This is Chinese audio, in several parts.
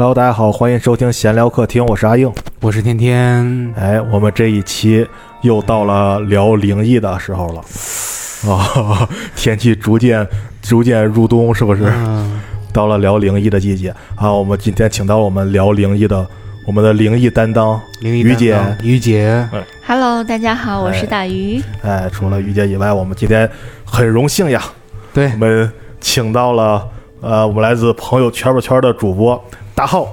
Hello，大家好，欢迎收听闲聊客厅，我是阿硬。我是天天，哎，我们这一期又到了聊灵异的时候了。啊、天气逐渐逐渐入冬，是不是？嗯，到了聊灵异的季节啊！我们今天请到了我们聊灵异的我们的灵异担当灵异于姐担当于姐，Hello，大家好，我哎是大鱼。哎，除了于姐以外，我们今天很荣幸呀，对我，们请到了呃，我们来自朋友圈不圈的主播大浩。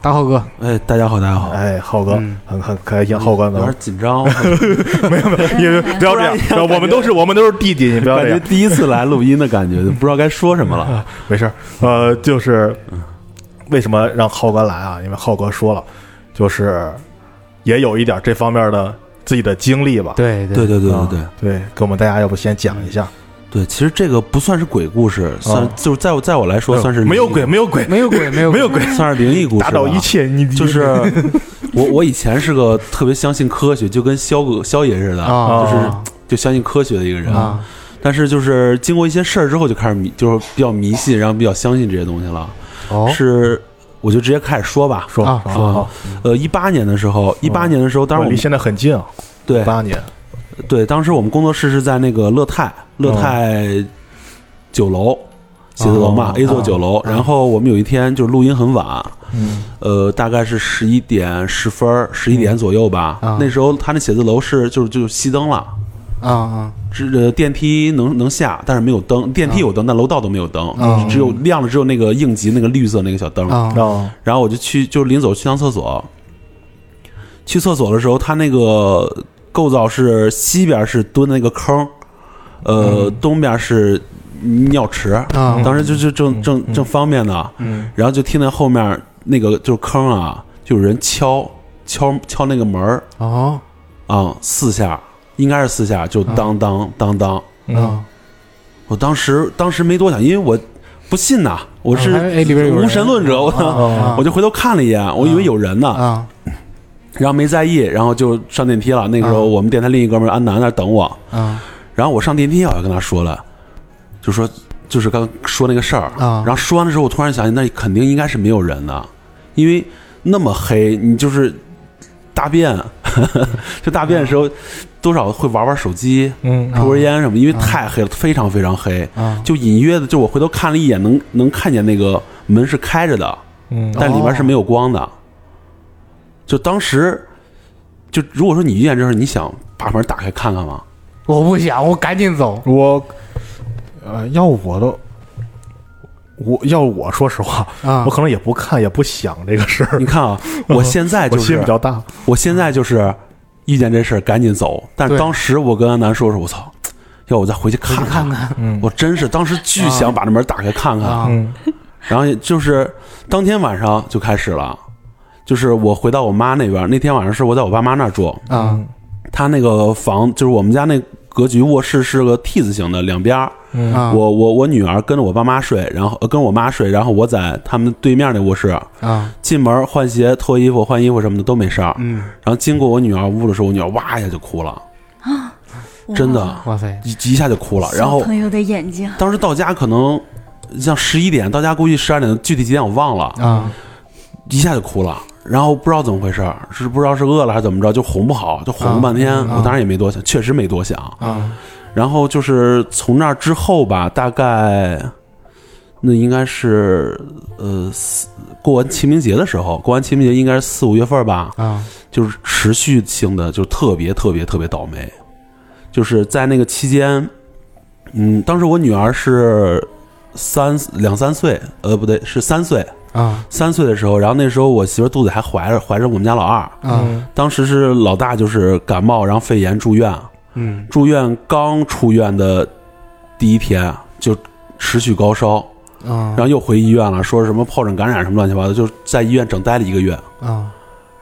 大浩哥，哎，大家好，大家好，哎，浩哥，嗯很很开心，浩哥有能点紧张，没有没有，因为不要这样，我们都是我们都是弟弟，你不要感觉这样，第一次来录音的感觉，不知道该说什么了。没事儿。呃，就是为什么让浩哥来啊？因为浩哥说了，就是也有一点这方面的自己的经历吧。对对对对对对啊对，给我们大家要不先讲一下？对，其实这个不算是鬼故事，算就是在我在我来说算是没有鬼，没有鬼，没有鬼，没有没有鬼，算是灵异故事，打倒一切。你就是 我我以前是个特别相信科学，就跟肖哥肖爷似的，啊就是就相信科学的一个人。啊，但是就是经过一些事儿之后，就开始迷，就是比较迷信，然后比较相信这些东西了。哦，是，我就直接开始说吧。说啊说好，呃，一八年的时候，一八年的时候，当然我们离现在很近啊，对八年，对，当时我们工作室是在那个乐泰乐泰酒楼写字楼嘛、哦 a 座酒楼。然后我们有一天就是录音很晚，嗯呃，大概是十一点十分、十一点左右吧。啊那时候他那写字楼是就是就熄灯了，啊啊是呃电梯能能下，但是没有灯。电梯有灯，但楼道都没有灯，啊只有亮的只有那个应急那个绿色那个小灯。然后我就去，就是临走去趟厕所。去厕所的时候，他那个构造是西边是蹲那个坑，呃，东边是尿池。啊。当时就就正正嗯。正方便呢，嗯。然后就听见后面那个就是坑啊，就有人敲敲敲那个门儿啊啊，四下，应该是四下，就当当当当。嗯。啊，我当时当时没多想，因为我不信呐，我是无神论者，我啊 我就回头看了一眼，我以为有人呢，啊然后没在意，然后就上电梯了。那个时候啊。我们电台另一哥们儿安南那等我，嗯然后我上电梯，我就跟他说了，就说就是刚说那个事儿。啊。然后说完的时候，我突然想起，那肯定应该是没有人的，因为那么黑，你就是大便，就大便的时候多少会玩玩手机、嗯抽根烟什么，因为太黑了，非常非常黑，啊。就隐约的，就我回头看了一眼，能能看见那个门是开着的，嗯。但里边是没有光的。就当时，就如果说你遇见这事儿，你想把门打开看看吗？我不想，我赶紧走。我呃，要我都。我要我说实话，啊。我可能也不看也不想这个事儿。你，看啊，我现在我就是心比较大。我现在就是遇见这事儿赶紧走，但当时我跟安南说说，我操，要我再回去看看。看嗯。我真是当时巨想把这门打开看看，啊嗯。然后就是当天晚上就开始了，就是我回到我妈那边，那天晚上是我在我爸妈那儿住，啊。他那个房就是我们家那格局卧室是个 T 字形的，两边儿我我我女儿跟着我爸妈睡，然后呃跟我妈睡，然后我在他们对面那卧室，啊。进门换鞋、脱衣服、换衣服什么的都没事儿。嗯。然后经过我女儿屋的时候，我女儿哇一下就哭了啊，真的哇塞一一下就哭了。然后朋友的眼睛，当时到家可能像十一点，到家估计十二点，具体几点我忘了，啊一下就哭了。然后不知道怎么回事儿，是不知道是饿了还是怎么着，就哄不好，就哄了半天。啊我当然也没多想，确实没多想。啊然后就是从那儿之后吧，大概那应该是呃四过完清明节的时候，过完清明节应该是四五月份吧，啊就是持续性的就特别特别特别倒霉，就是在那个期间，嗯，当时我女儿是三两三岁，呃不对是三岁，啊。三岁的时候，然后那时候我媳妇肚子还怀着怀着我们家老二，啊。当时是老大就是感冒，然后肺炎住院，嗯。住院刚出院的第一天就持续高烧，啊。然后又回医院了，说什么疱疹感染什么乱七八糟，就在医院整待了一个月。啊。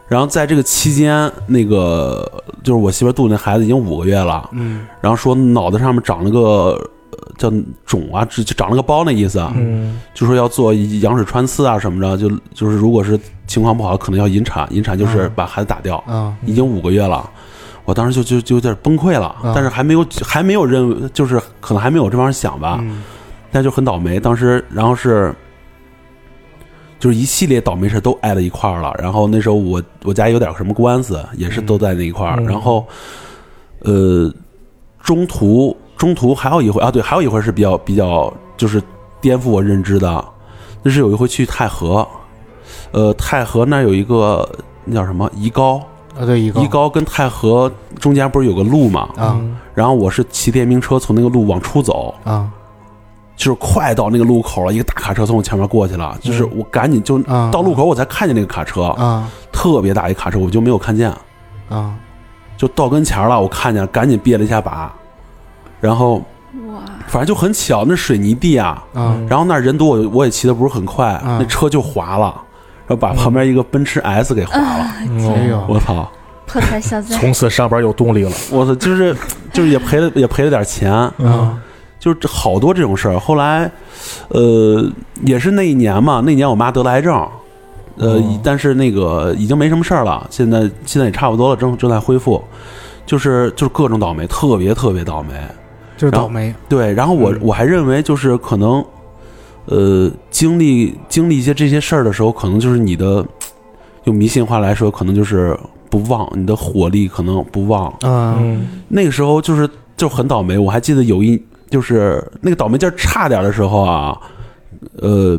然后在这个期间，那个就是我媳妇肚子那孩子已经五个月了，嗯。然后说脑袋上面长了个呃叫肿啊，就就长了个包那意思，嗯就说要做羊水穿刺啊什么的，就就是如果是情况不好，可能要引产，引产就是嗯把孩子打掉，啊已经五个月了。我当时就就就有点崩溃了，啊但是还没有还没有认为，就是可能还没有这方面想吧，嗯但就很倒霉。当时然后是就是一系列倒霉事都挨在一块儿了。然后那时候我我家有点什么官司，也是都在那一块儿。嗯然后，呃，中途中途还有一回啊，对，还有一回是比较比较就是颠覆我认知的，那是有一回去太和，呃，太和那儿有一个那叫什么？宜高，啊，对，一个宜高跟太和中间不是有个路嘛？啊。然后我是骑电瓶车从那个路往出走，啊。就是快到那个路口了，一个大卡车从我前面过去了，就是我赶紧就啊。到路口我才看见那个卡车，啊。特别大一卡车，我就没有看见，啊。就到跟前儿了，我看见了，赶紧别了一下把，然后哇，反正就很巧，那水泥地啊，啊。然后那儿人多，我我也骑的不是很快，嗯那车就滑了，然后把旁边一个奔驰 S 给划了，哎呦。我操！破财消灾，从此上班有动力了。我操，就是就是也赔了也赔了点钱，啊。就是这好多这种事儿。后来，呃，也是那一年嘛，那年我妈得了癌症，呃，哦。但是那个已经没什么事儿了，现在现在也差不多了，正正在恢复。就是就是各种倒霉，特别特别倒霉。就是倒霉。对，然后我、嗯。我还认为就是可能，呃，经历经历一些这些事儿的时候，可能就是你的，用迷信话来说，可能就是不旺，你的火力可能不旺。啊。嗯。那个时候就是就很倒霉，我还记得有一就是那个倒霉劲儿差点的时候啊，呃，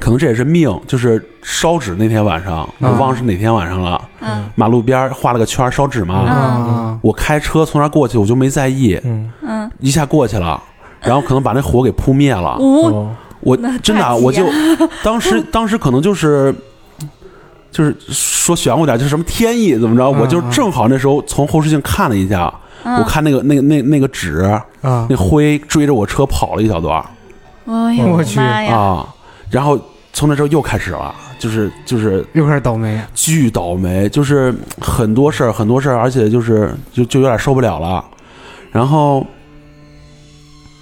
可能这也是命，就是烧纸那天晚上，我忘了是哪天晚上了，嗯。马路边画了个圈烧纸嘛，啊我开车从那儿过去，我就没在意，嗯。嗯，一下过去了。然后可能把那火给扑灭了，五哦。我真的啊、我就当时 当时可能就是就是说玄乎点，就是什么天意怎么着，嗯我就正好那时候从后视镜看了一下，嗯。我看那个那个那那个纸啊那灰追着我车跑了一小段哎呦我去，啊，然后从那之后又开始了，就是就是又开始倒霉。巨倒霉，就是很多事儿很多事儿，而且就是就就有点受不了了，然后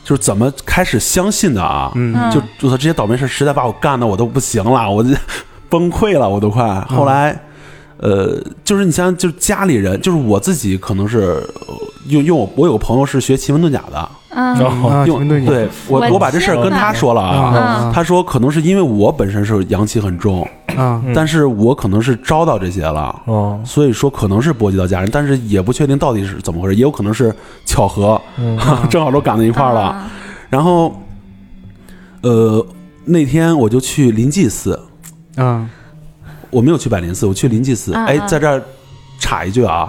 就是怎么开始相信的啊？嗯。就就我操，这些倒霉事实在把我干的我都不行了，我就 崩溃了，我都快。后来，呃，就是你像就是家里人，就是我自己，可能是呃用用我我有个朋友是学奇门遁甲的，嗯。然后啊用全对你。对我我我把这事儿跟他说了啊。啊。他说，可能是因为我本身是阳气很重，啊。嗯但是我可能是招到这些了，哦。所以说可能是波及到家人，但是也不确定到底是怎么回事，也有可能是巧合，嗯。正好都赶到一块儿了。啊。然后，呃，那天我就去临济寺，啊。我没有去百灵寺，我去临济寺。哎，嗯嗯在这儿插一句啊，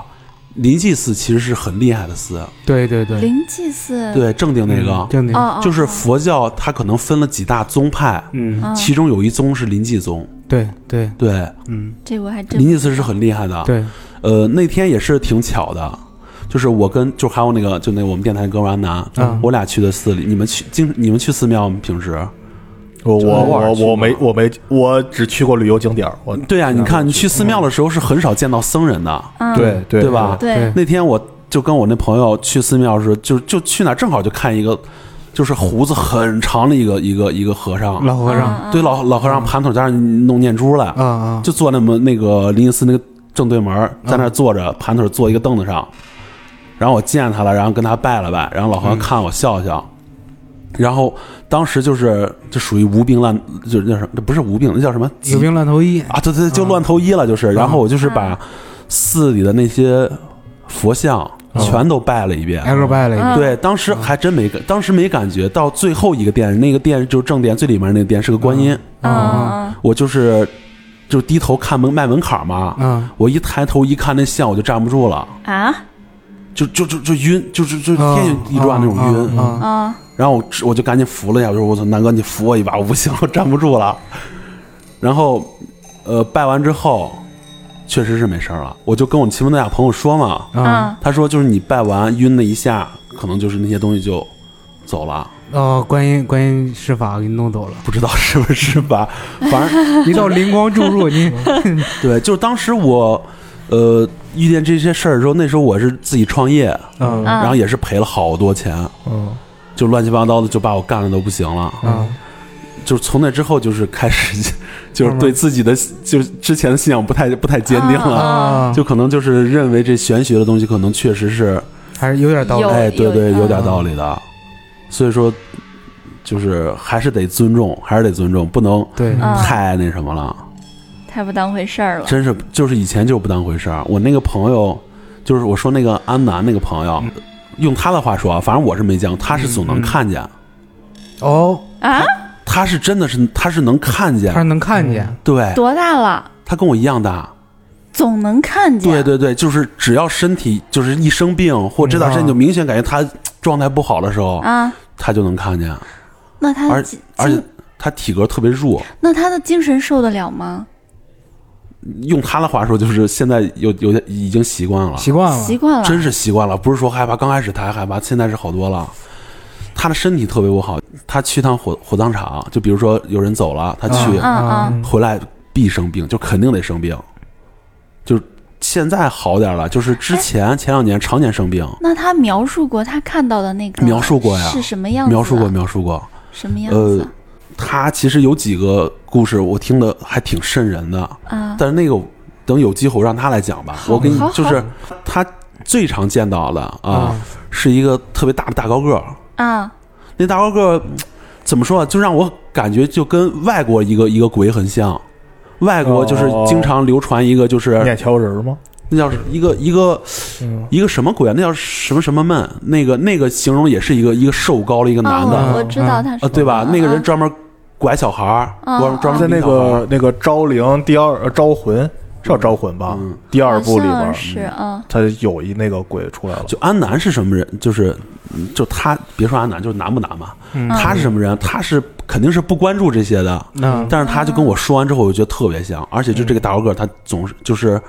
临济寺其实是很厉害的寺，对对对。灵济寺，对，正定那个，正定哦，哦，就是哦佛教它可能分了几大宗派，嗯。嗯其中有一宗是临济宗，对对。对，嗯。这我还真临济寺是很厉害的。对。呃，那天也是挺巧的。就是我跟就还有那个就那我们电台哥们儿安南，嗯。我俩去的寺里。你们去经你们去寺庙吗？平时？我我我我没我没我只去过旅游景点儿，我对呀、你看你去寺庙的时候是很少见到僧人的。嗯对对对吧？对那天我就跟我那朋友去寺庙的时，就就去那儿正好就看一个，就是胡子很长的一个一个一个和尚，老和尚嗯对老老和尚盘腿在那儿弄念珠来，啊啊就坐那么那个灵隐寺那个正对门，在那儿坐着盘腿坐一个凳子上，然后我见他了，然后跟他拜了拜，然后老和尚看我笑笑，然后当时就是就属于无病乱，就是那什么，这不是无病，那叫什么？有病乱投医。啊，对对，就乱投医了，就是。然后我就是把寺里的那些佛像全都拜了一遍。挨个拜了一遍。对，当时还真没感，当时没感觉。到最后一个殿，那个殿就是正殿最里面那个殿是个观音，嗯。嗯我就是就低头看门卖门槛嘛。嗯。我一抬头一看那像，我就站不住了，嗯啊？就就就就晕，就是就啊天旋地转那种晕。啊啊然后我我就赶紧扶了一下，我说我操，南哥你扶我一把，我不行，我站不住了。然后，呃，拜完之后，确实是没事儿了。我就跟我奇门遁甲朋友说嘛，啊啊他说就是你拜完晕了一下，可能就是那些东西就走了，哦，观音观音施法给你弄走了，不知道是不是吧？反正 一道灵光注入你 对，就是当时我，呃，遇见这些事儿之后，那时候我是自己创业，嗯然后也是赔了好多钱，嗯就乱七八糟的，就把我干的都不行了。嗯就是从那之后，就是开始，就是对自己的，就是之前的信仰不太不太坚定了，啊，就可能就是认为这玄学的东西，可能确实是，还是有点道理有哎，对对，有有点道理的。所以说，就是还是得尊重，还是得尊重，不能对，嗯太那什么了。太不当回事儿了。真是就是以前就不当回事儿。我那个朋友，就是我说那个安南那个朋友，用他的话说啊，反正我是没见过，他是总能看见，哦，啊，他是真的是他是能看见。他，是能看见，对。多大了？他跟我一样大，总能看见。对对对，就是只要身体就是一生病或这段时间就明显感觉他状态不好的时候，啊，他就能看见，那他而精而且他体格特别弱。那他的精神受得了吗？用他的话说，就是现在有有点已经习惯了，习惯了习，惯了，真是习惯了，不是说害怕，刚开始他还害怕，现在是好多了。他的身体特别不好，他去趟火火葬场，就比如说有人走了，他去、回来必生病，就肯定得生病。就是现在好点了，就是之前前两年常年生病，那他描述过他看到的那个描述过呀是什么样子？描述过描述过。什么样呃子？，他其实有几个故事我听的还挺瘆人的，啊，但是那个等有机会我让他来讲吧。我跟你就是他最常见到的啊啊，是一个特别大的大高个儿。啊，那大高个儿嗯怎么说啊？就让我感觉就跟外国一个一个鬼很像。外国就是经常流传一个，就是面条人吗？那叫一个一个嗯，一个什么鬼啊？那叫什么什么闷？那个那个形容也是一个一个瘦高的一个男的哦，我知道他是啊，对吧？嗯那个人专门拐小孩儿，嗯专门在那个那个招灵第二呃招魂是叫招魂吧？嗯第二部里边像是嗯他有一那个鬼出来了，就安南是什么人？就是嗯就他别说安南，就是难不难嘛？嗯他是什么人？他是肯定是不关注这些的，那但是他就跟我说完之后，我就觉得特别像，而且就这个大高个儿，他总是就是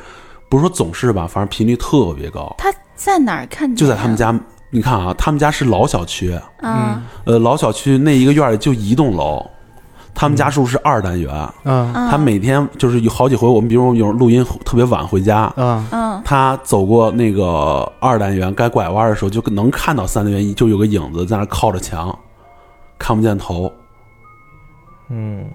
不是说总是吧，反正频率特别高，他在哪儿看见？就在他们。家。你看啊，他们家是老小区，嗯呃，老小区那一个院儿里就一栋楼，他们家住是二单元。他每天就是有好几回，我们比如有录音特别晚回家，嗯嗯他走过那个二单元该拐弯的时候，就能看到三单元就有个影子在那靠着墙，看不见头。嗯，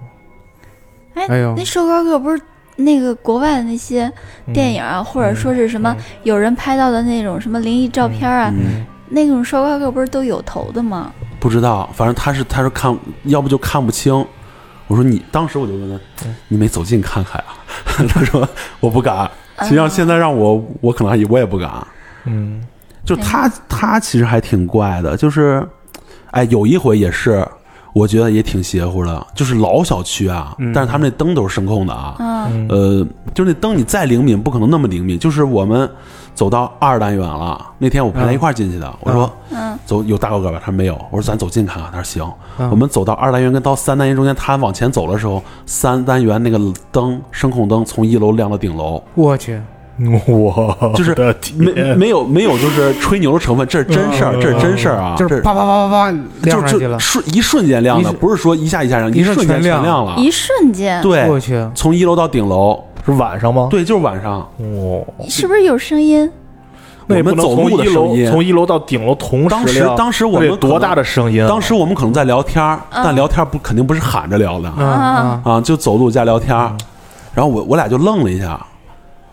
哎哎呦那瘦高个不是那个国外的那些电影啊，或者说是什么有人拍到的那种什么灵异照片啊，嗯，那种瘦高个不是都有头的吗？不知道，反正他是他是看，要不就看不清。我说你当时我就问他，你没走近看看啊？他说我不敢。实际上现在让我，我可能也我也不敢。嗯就他他其实还挺怪的，就是，哎，有一回也是，我觉得也挺邪乎的，就是老小区啊，嗯。但是他们那灯都是声控的啊，嗯。呃，就是那灯你再灵敏，不可能那么灵敏。就是我们走到二单元了，那天我陪他一块进去的，我说嗯。走有大高个吧？他说没有，我说咱走近看看，他说行。嗯。我们走到二单元跟到三单元中间，他往前走的时候，三单元那个灯声控灯从一楼亮到顶楼，我去，我就是没，没有没有就是吹牛的成分，这是真事儿，嗯。这是真事儿啊，就是啪啪啪啪啪亮上就去了。就，瞬一瞬间亮的，不是说一下一下亮，一瞬间全亮。了。一瞬间，对我，去，从一楼到顶楼，是晚上吗？对，就是晚上。哦，是不是有声音？我们走路从一楼的声音，从一楼到顶楼同当时时亮。当时我们多大的声音啊？当时我们可能在聊天但聊天不肯定不是喊着聊的。嗯啊嗯。啊，就走路加聊天儿。然后我我俩就愣了一下，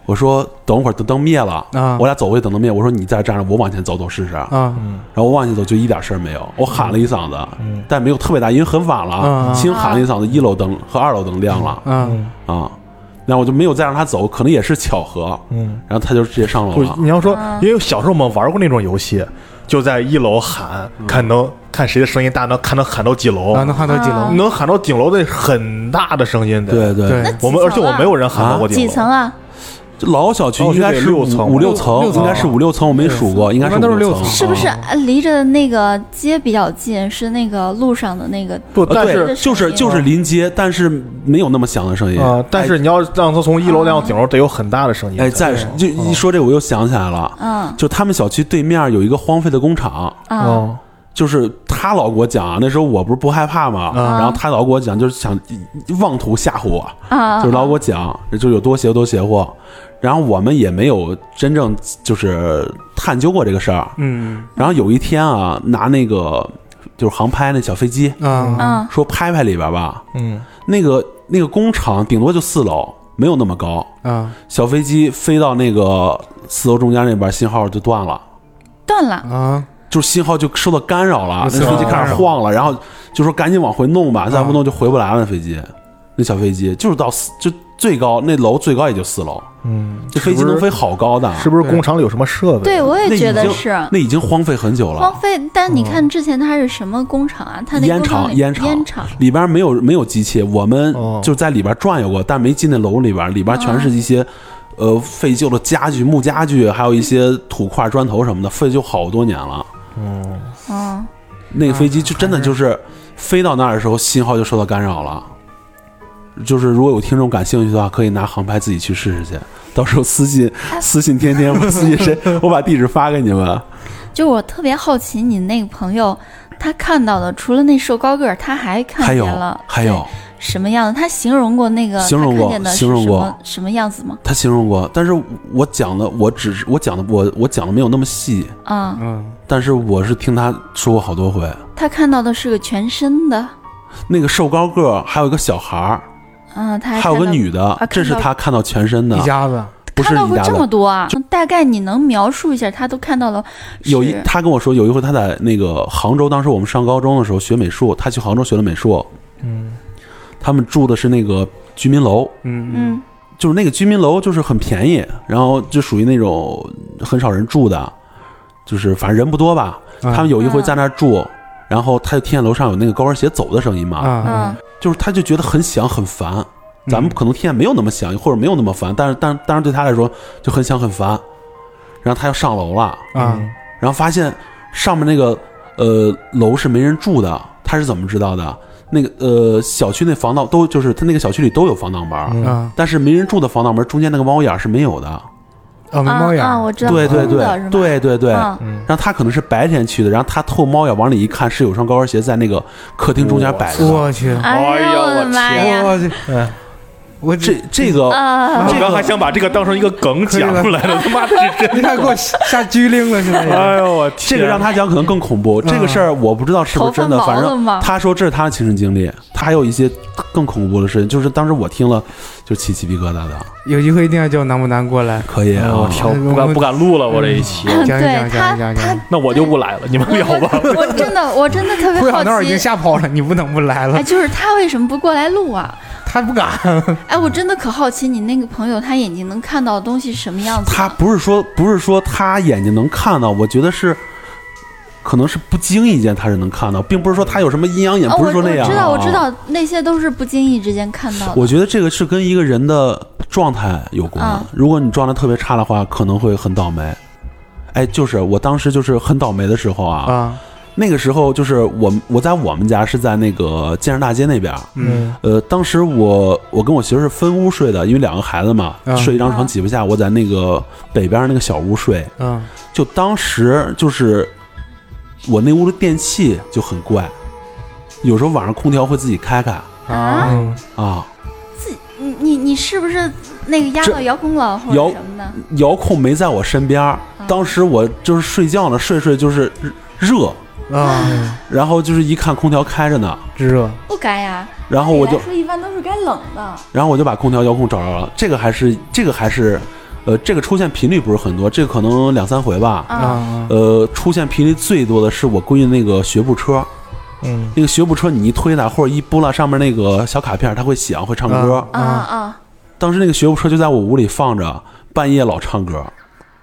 我说等会儿等灯灭了，啊。我俩走过去等灯灭，我说你在这站着，我往前走走试试。然啊。后我往前走就一点事儿没有，我喊了一嗓子，但没有特别大，因为很晚了，嗯轻喊了一嗓子，一楼灯和二楼灯亮了嗯。啊，然后我就没有再让他走，可能也是巧合，嗯，然后他就直接上楼不，了。你要说啊，因为小时候我们玩过那种游戏，就在一楼喊，看能看谁的声音大，能看能喊到几楼。啊，，能喊到几啊楼？能喊到顶楼的很大的声音的。对对。对。那我们而且我没有人喊到过顶楼。几层啊？这老小区应该是五六层五六层，应该是五六层，我没数过，应该是六层，是不是离着那个街比较近？是那个路上的那个但是对，就是就是临街，但是没有那么响的声音。啊，但是你要让他从一楼亮到顶楼，得有很大的声音。哎，再就一说这个，我又想起来了，嗯。就他们小区对面有一个荒废的工厂，啊。哦，就是他老给我讲啊，那时候我不是不害怕嘛，嗯。然后他老给我讲，就是想妄图吓唬我，啊，就是老给我讲，就有多邪乎多邪乎。然后我们也没有真正就是探究过这个事儿。嗯。然后有一天啊，拿那个就是航拍那小飞机，啊嗯。说拍拍里边吧，嗯，那个那个工厂顶多就四楼，没有那么高。啊小飞机飞到那个四楼中间那边，信号就断了，断了，啊就是信号就受到干扰了，那飞机开始晃了，然后就说赶紧往回弄吧，再不弄就回不来了。那飞机，那小飞机就是到四就最高那楼最高也就四楼，嗯，这飞机能飞好高的，是不是工厂里有什么设备？对，我也觉得是那已经荒废很久了荒。废。但你看之前它是什么工厂啊？它那烟工厂烟厂烟厂里边没有没有机器，我们哦就在里边转悠过，但没进那楼里边，里边全是一些。呃，废旧的家具、木家具，还有一些土块、砖头什么的，废旧好多年了。嗯，嗯，那个飞机就真的就是飞到那儿的时候，信号就受到干扰了。就是如果有听众感兴趣的话，可以拿航拍自己去试试去。到时候私信私信天天，我私信谁，我把地址发给你们。就我特别好奇，你那个朋友他看到的，除了那瘦高个儿，他还看还有见了还有对，什么样子？他形容过那个形容过形容过什么样子吗？他形容过，但是我讲的我只是我讲的我我讲的没有那么细，啊、嗯，但是我是听他说过好多回。他看到的是个全身的，那个瘦高个儿，还有一个小孩儿，嗯，他还还有个女的，这是他看到全身的一，家子，不是看到过这么。多啊？大概你能描述一下，他都看到了？有一，他跟我说，有一回他在那个杭州，当时我们上高中的时候学美术，他去杭州学了美术，嗯他们住的是那个居民楼，嗯嗯就是那个居民楼就是很便宜，然后就属于那种很少人住的，就是反正人不多吧。嗯他们有一回在那儿住，然后他就听见楼上有那个高跟鞋走的声音嘛，啊嗯就是他就觉得很响很烦。咱们可能听见没有那么响，或者没有那么烦，但是但但是对他来说就很响很烦。然后他要上楼了，啊然后发现上面那个呃楼是没人住的，他是怎么知道的？那个呃小区那防盗都就是他那个小区里都有防盗门，嗯。啊。但是没人住的防盗门中间那个猫眼是没有的。啊，没猫眼啊啊，我知道，对对对对对对。然后他可能是白天去的，然后他透猫眼往里一看，是有双高跟鞋在那个客厅中间摆着。我去，哎哎呀呦我的妈呀！我去，嗯，我这这个啊，我刚还想把这个当成一个梗讲出来了，他妈的是真你看给我下拘灵了，现在的。哎呦我这个让他讲可能更恐怖。这个事儿我不知道是不是真的，反正他说这是他的亲身经历。他还有一些更恐怖的事情，就是当时我听了就起鸡皮疙瘩的。有机会一定要叫南不南过来可以我挑不敢不敢录了，我这一期，嗯对讲一讲他讲一讲他讲，那我就不来了，你们聊吧。我真的我真的特别好小闹已经奇，吓跑了，你不能不来了哎，，就是他为什么不过来录啊？他不敢。哎，我真的可好奇，你那个朋友他眼睛能看到的东西是什么样子？他不是说不是说他眼睛能看到，我觉得是。可能是不经意间他是能看到，并不是说他有什么阴阳眼，哦，不是说那样、啊我知道，我知。道，那些都是不经意之间看到的。我觉得这个是跟一个人的状态有关。啊如果你状态特别差的话，可能会很倒霉。哎，就是我当时就是很倒霉的时候啊，啊，那个时候就是我我在我们家是在那个建设大街那边儿，嗯呃，当时我我跟我媳妇是分屋睡的，因为两个孩子嘛，啊睡一张床啊挤不下，我在那个北边那个小屋睡。嗯就当时就是我那屋的电器就很怪，有时候晚上空调会自己开开啊啊！自，你你你是不是那个压这到遥控了或遥者什么的？遥控没在我身边儿，当时我就是睡觉呢，睡睡就是热，啊，然后就是一看空调开着呢，热不该呀。然后我就说一般都是该冷的。然后我就把空调遥控找着了，这个还是这个还是，呃，这个出现频率不是很多，这个可能两三回吧。啊，啊呃，出现频率最多的是我闺女那个学步车，嗯，那个学步车你一推它或者一拨拉上面那个小卡片，它会响，会唱歌。啊啊！当时那个学步车就在我屋里放着，半夜老唱歌。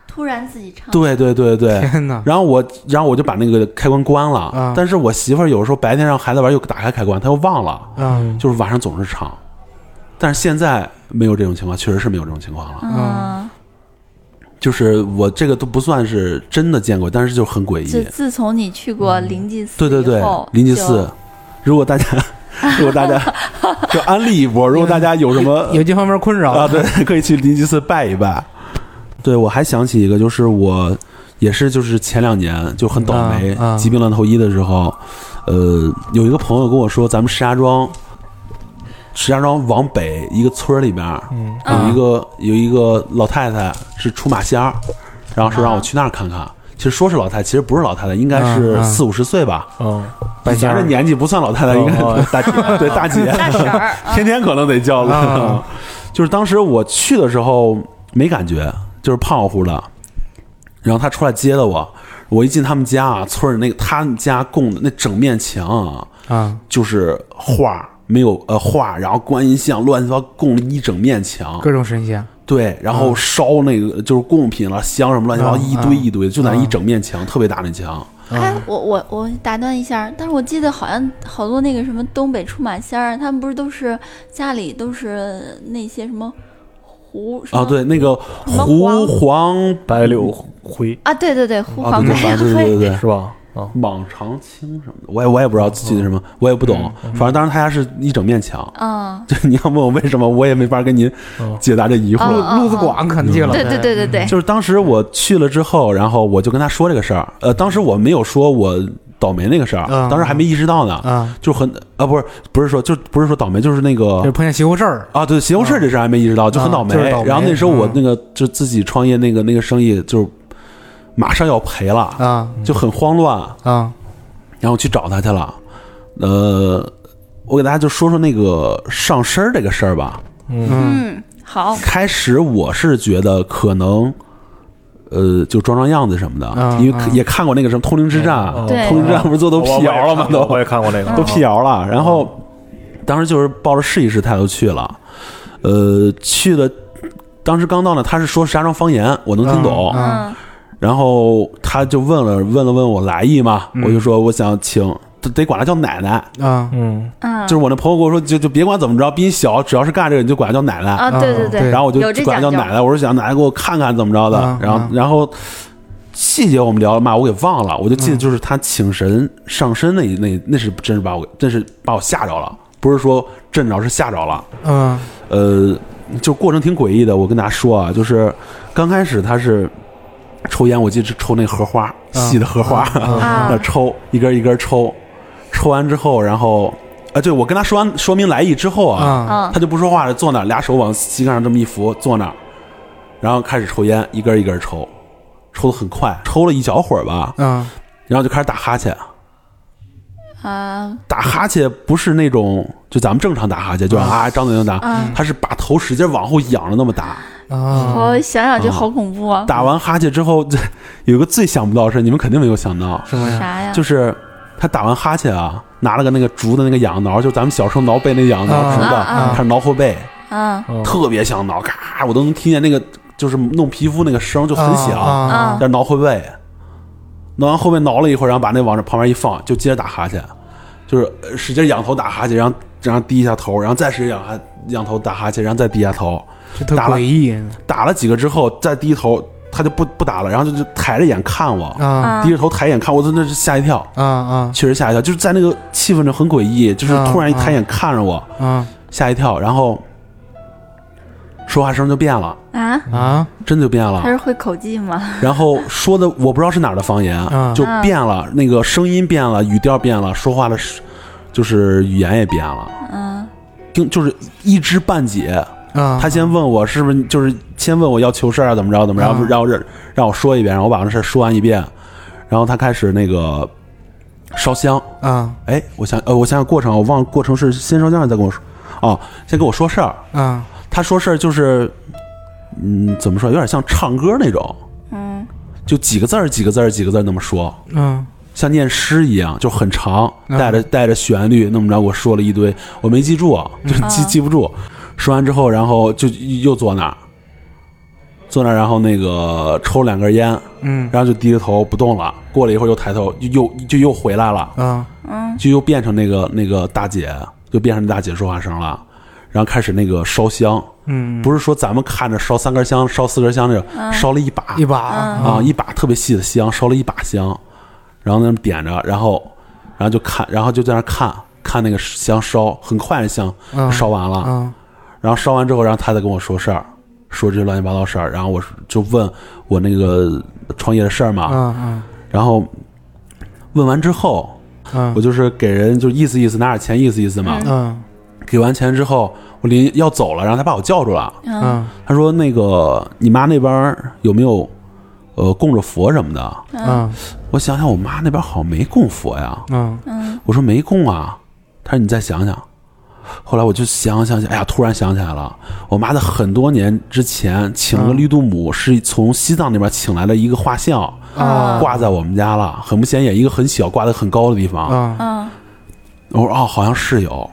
突然自己唱。对对对对。天哪！然后我，然后我就把那个开关关了。啊但是我媳妇儿有时候白天让孩子玩又打开开关，她又忘了，嗯就是晚上总是唱。但是现在没有这种情况，确实是没有这种情况了。嗯，就是我这个都不算是真的见过，但是就很诡异。自自从你去过灵济寺对对对以后，灵济寺，如果大家 如果大家就安利一波，如果大家有什么有这方面困扰啊，对，可以去灵济寺拜一拜。对，我还想起一个，就是我也是就是前两年就很倒霉，疾病乱投医的时候，呃，有一个朋友跟我说，咱们石家庄，石家庄往北一个村儿里边，嗯。有一个有一个老太太是出马仙儿，然后说让我去那儿看看。其实说是老太太，其实不是老太太，应该是四五十岁吧。嗯，白仙儿反正年纪不算老太太，应该大姐，对 大姐，大婶儿，天天可能得叫了。啊 就是当时我去的时候没感觉，就是胖乎的，然后他出来接的我，我一进他们家啊，村儿那个他们家供的那整面墙啊，啊就是画，没有呃画，然后观音像乱七八糟供了一整面墙，各种神仙，对，然后烧那个就是贡品了、香什么乱七八糟嗯一堆一堆，就在那一嗯整面墙，特别大那墙。哎，我我我打断一下，但是我记得好像好多那个什么东北出马仙儿，他们不是都是家里都是那些什么胡啊，对，那个胡黄黄白柳灰啊，对对对，胡啊，黄白柳，灰，是吧？啊，莽长青什么的，我也我也不知道记的什么，我也不懂。反正当时他家是一整面墙，嗯，就你要问我为什么，我也没法跟您嗯解答这疑惑。哦路子广肯定了。对，对对对对，就是当时我去了之后，然后我就跟他说这个事儿。呃，当时我没有说我倒霉那个事儿，嗯当时还没意识到呢。啊，就很啊，不是不是说就不是说倒霉，就是那个就是碰见邪乎事儿，啊，对邪乎事儿这事儿还没意识到，就很倒霉。然后那时候我嗯。那个就自己创业那个那个生意就是马上要赔了，啊就很慌乱，啊然后去找他去了。呃，我给大家就说说那个上身儿这个事儿吧。嗯嗯，好，开始我是觉得可能。呃，就装装样子什么的，嗯因为嗯也看过那个什么《通灵之战》嗯通灵之战》不是做都辟谣了吗？都我也看过那个，都辟谣了。然后当时就是抱着试一试态度去了，呃，去了。当时刚到呢，他是说石家庄方言，我能听懂。然后他就问了问了问我来意嘛，嗯我就说我想请，得得管他叫奶奶。啊嗯嗯，就是我那朋友跟我说，就就别管怎么着，比你小，只要是干这个你就管他叫奶奶。啊，对对对然后我就管他叫奶奶，我说想奶奶给我看看怎么着的嗯。然后嗯然后细节我们聊了嘛，我给忘了，我就记得就是他请神上身那一那那是真是把我真是把我吓着了，不是说震着，是吓着了。嗯呃，就过程挺诡异的。我跟大家说啊，就是刚开始他是抽烟，我记得是抽那荷花，细的荷花，啊 那抽一根一根抽，抽完之后，然后啊，对我跟他说完说明来意之后啊，他就不说话了，坐那儿，俩手往膝盖上这么一扶，坐那儿，然后开始抽烟，一根一根抽，抽的很快，抽了一小会儿吧，嗯然后就开始打哈欠。啊打哈欠不是那种就咱们正常打哈欠，就啊张嘴就打，嗯，他是把头使劲往后仰着那么打。啊。我想想就好恐怖啊，打完哈欠之后，这有个最想不到的事，你们肯定没有想到，什么呀？啥呀？就是他打完哈欠啊，拿了个那个竹的那个痒挠，就咱们小时候挠背那痒挠啊。竹的，啊啊。开始挠后背，嗯。嗯特别想挠，咔，我都能听见那个就是弄皮肤那个声就很响，啊在那挠后背，挠完后面挠了一会儿，然后把那往这旁边一放，就接着打哈欠，就是呃使劲仰头打哈欠，然后然后低一下头，然后再使劲仰哈仰头打哈欠，然后再低下头，这特打了诡异。打了几个之后再低头，他就不不打了，然后就就抬着眼看我，低着头抬眼看我，真的是吓一跳，啊啊。确实吓一跳，就是在那个气氛中很诡异，就是突然一抬眼看着我，啊。吓一跳，然后说话声就变了，啊，啊真的就变了他。是会口技吗？然后说的我不知道是哪儿的方言，嗯就变了，那个声音变了，语调变了，说话的就是语言也变了，嗯听就是一知半解。啊！他先问我是不是就是先问我要求事儿啊，怎么着怎么着，嗯然后让让我说一遍，然后我把这事儿说完一遍，然后他开始那个烧香。啊哎，我想呃，我想想过程，我忘了过程是先烧香还是再跟我说？哦，先跟我说事儿。啊他说事儿就是，嗯，怎么说，有点像唱歌那种，嗯。就几个字儿几个字儿几个字儿那么说。嗯。像念诗一样，就很长，嗯。带着带着旋律，那么着我说了一堆，我没记住，啊，就记嗯。记不住。说完之后，然后就又坐那儿，坐那儿，然后那个抽两根烟，嗯。然后就低着头不动了。过了一会儿又抬头，又又就又回来了，嗯。嗯。就又变成那个那个大姐，就变成大姐说话声了。然后开始那个烧香，嗯，不是说咱们看着烧三根香、烧四根香那种，嗯。烧了一把。一把。嗯。啊，一把特别细的香，烧了一把香，然后那么点着，然后然后就看，然后就在那看看那个香烧，很快的香嗯。烧完了，啊然后烧完之后，然后他再跟我说事儿，说这些乱七八糟事儿，然后我就问我那个创业的事儿嘛，嗯嗯。然后问完之后，啊我就是给人就意思意思，拿点钱意思意思嘛，嗯给完钱之后，我临要走了，然后他把我叫住了，嗯嗯他说那个你妈那边有没有呃供着佛什么的？嗯嗯我想想，我妈那边好像没供佛呀。嗯嗯我说没供啊。他说你再想想。后来我就想想想，哎呀，突然想起来了，我妈在很多年之前请了个嗯绿度母，是从西藏那边请来了一个画像，啊挂在我们家了，很不显眼，一个很小挂在很高的地方。啊嗯我说哦，好像是有。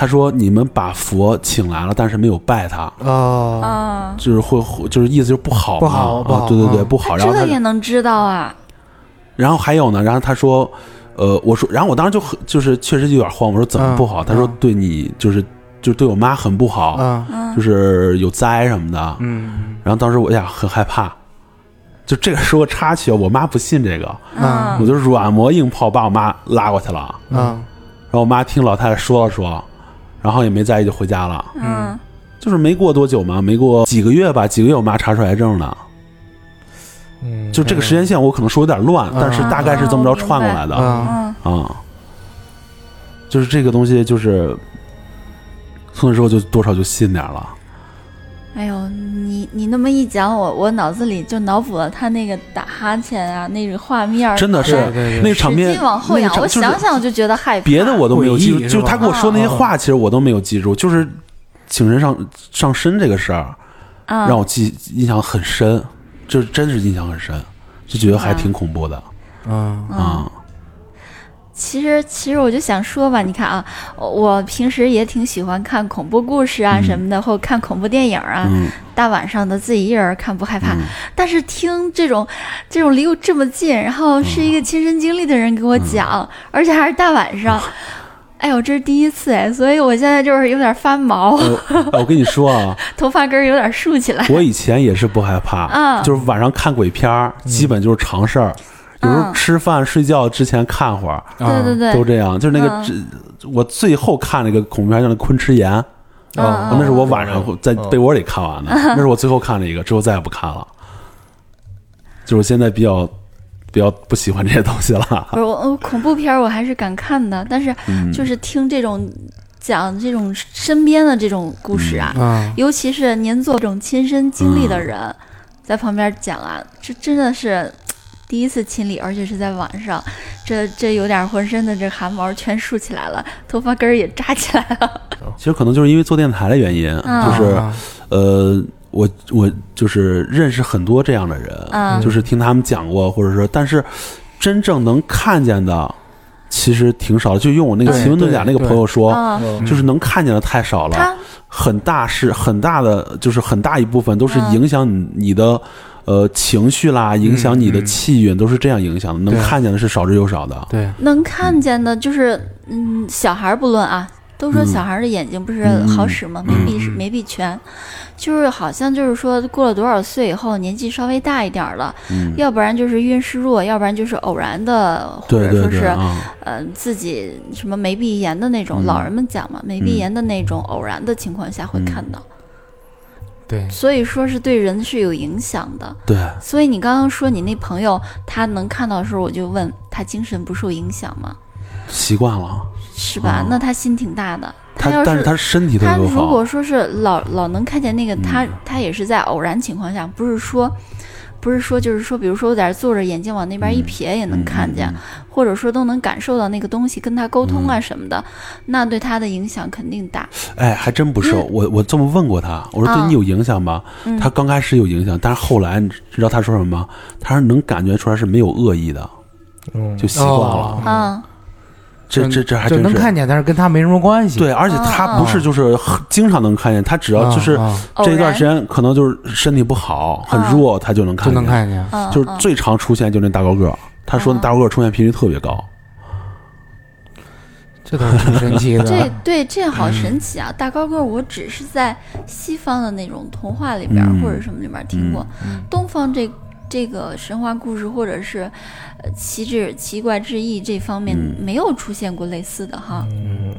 他说你们把佛请来了，但是没有拜他，哦啊，就是会就是意思就是不好嘛，不好不好。啊，对对对，啊不好。然后他这也能知道啊？然后还有呢，然后他说，呃，我说，然后我当时就很就是确实有点慌，我说怎么不好？嗯他说嗯。对你就是就是对我妈很不好，啊嗯。就是有灾什么的。嗯然后当时我呀很害怕，就这个时候插曲，我妈不信这个，啊嗯。我就软磨硬泡把我妈拉过去了。嗯。然后我妈听老太太说了说，然后也没在意就回家了。嗯就是没过多久嘛，没过几个月吧，几个月我妈查出癌症了。嗯，就这个时间线我可能说有点乱，但是大概是这么着串过来的。啊就是这个东西，就是从那之后就多少就信点儿了。哎呦，你你那么一讲，我我脑子里就脑补了他那个打哈欠啊，那个画面，真的是那个场面使劲往后仰，我想想就觉得害怕。别的我都没有记住，就是他跟我说那些话，其实我都没有记住，就是请人上上身这个事儿啊，让我记印象很深，就是真是印象很深，就觉得还挺恐怖的啊嗯啊。其实，其实我就想说吧，你看啊，我我平时也挺喜欢看恐怖故事啊嗯。什么的，或者看恐怖电影啊。嗯。大晚上的自己一人看不害怕，嗯。但是听这种这种离我这么近，然后是一个亲身经历的人给我讲，嗯。而且还是大晚上，哎呦，这是第一次哎，所以我现在就是有点发毛，呃，我跟你说啊，头发根儿有点竖起来。我以前也是不害怕，啊就是晚上看鬼片儿，基本就是常事儿。有时候嗯。吃饭睡觉之前看会儿，对对对，都这样。就是那个嗯，我最后看那个恐怖片叫那《昆池岩》，嗯哦那是我晚上在嗯被窝里看完的，那是我最后看的一个，之后再也不看了。就是我现在比较比较不喜欢这些东西了。不是我我恐怖片我还是敢看的，但是嗯，就是听这种讲这种身边的这种故事啊，啊。尤其是您做这种亲身经历的人，在旁边讲啊，这真的是第一次亲历，而且是在晚上，这这有点浑身的这汗毛全竖起来了，头发根儿也扎起来了。其实可能就是因为做电台的原因，嗯就是啊呃，我我就是认识很多这样的人，嗯就是听他们讲过，或者说，但是真正能看见的其实挺少的。就用我那个奇门遁甲那个朋友说，就是能看见的太少了，他很大是很大的，就是很大一部分都是嗯影响你你的。呃，情绪啦，影响你的嗯气运，都是这样影响的。能看见的是少之又少的。对。能看见的，就是嗯，小孩儿不论啊，都说嗯。小孩儿的眼睛不是嗯好使吗？嗯没闭没闭全，就是好像就是说过了多少岁以后，年纪稍微大一点儿了，嗯，要不然就是运势弱，要不然就是偶然的，或者说是对啊，呃自己什么没闭眼的那种，嗯。老人们讲嘛，没闭眼的那种，偶然的情况下会嗯。看到，对所以说是对人是有影响的。对，所以你刚刚说你那朋友他能看到的时候，我就问他精神不受影响吗？习惯了。是吧？哦那他心挺大的。他但是他身体他。如果说是老老能看见那个，他嗯他也是在偶然情况下，不是说。不是说，就是说，比如说我在这坐着，眼睛往那边一瞥也能看见，嗯或者说都能感受到那个东西，跟他沟通啊什么的，那对他的影响肯定大。哎，还真不是。嗯我我这么问过他，我说对啊你有影响吗？嗯他刚开始有影响，但是后来你知道他说什么吗？他说能感觉出来是没有恶意的，嗯就习惯了。哦啊，这这这还真是。能看见，但是跟他没什么关系。对，而且他不是就是经常能看见，他只要啊，就是啊这一段时间可能就是身体不好、很啊弱，他就能看就见。能看见。嗯就是嗯最常出现就那大高个儿。他说那啊大高个儿出现频率特别高。这倒是挺神奇的。这对这好神奇啊！大高个儿，我只是在西方的那种童话里边或者什么里边听过，嗯东方这这个神话故事或者是呃奇志奇怪志异这方面嗯。没有出现过类似的哈。嗯，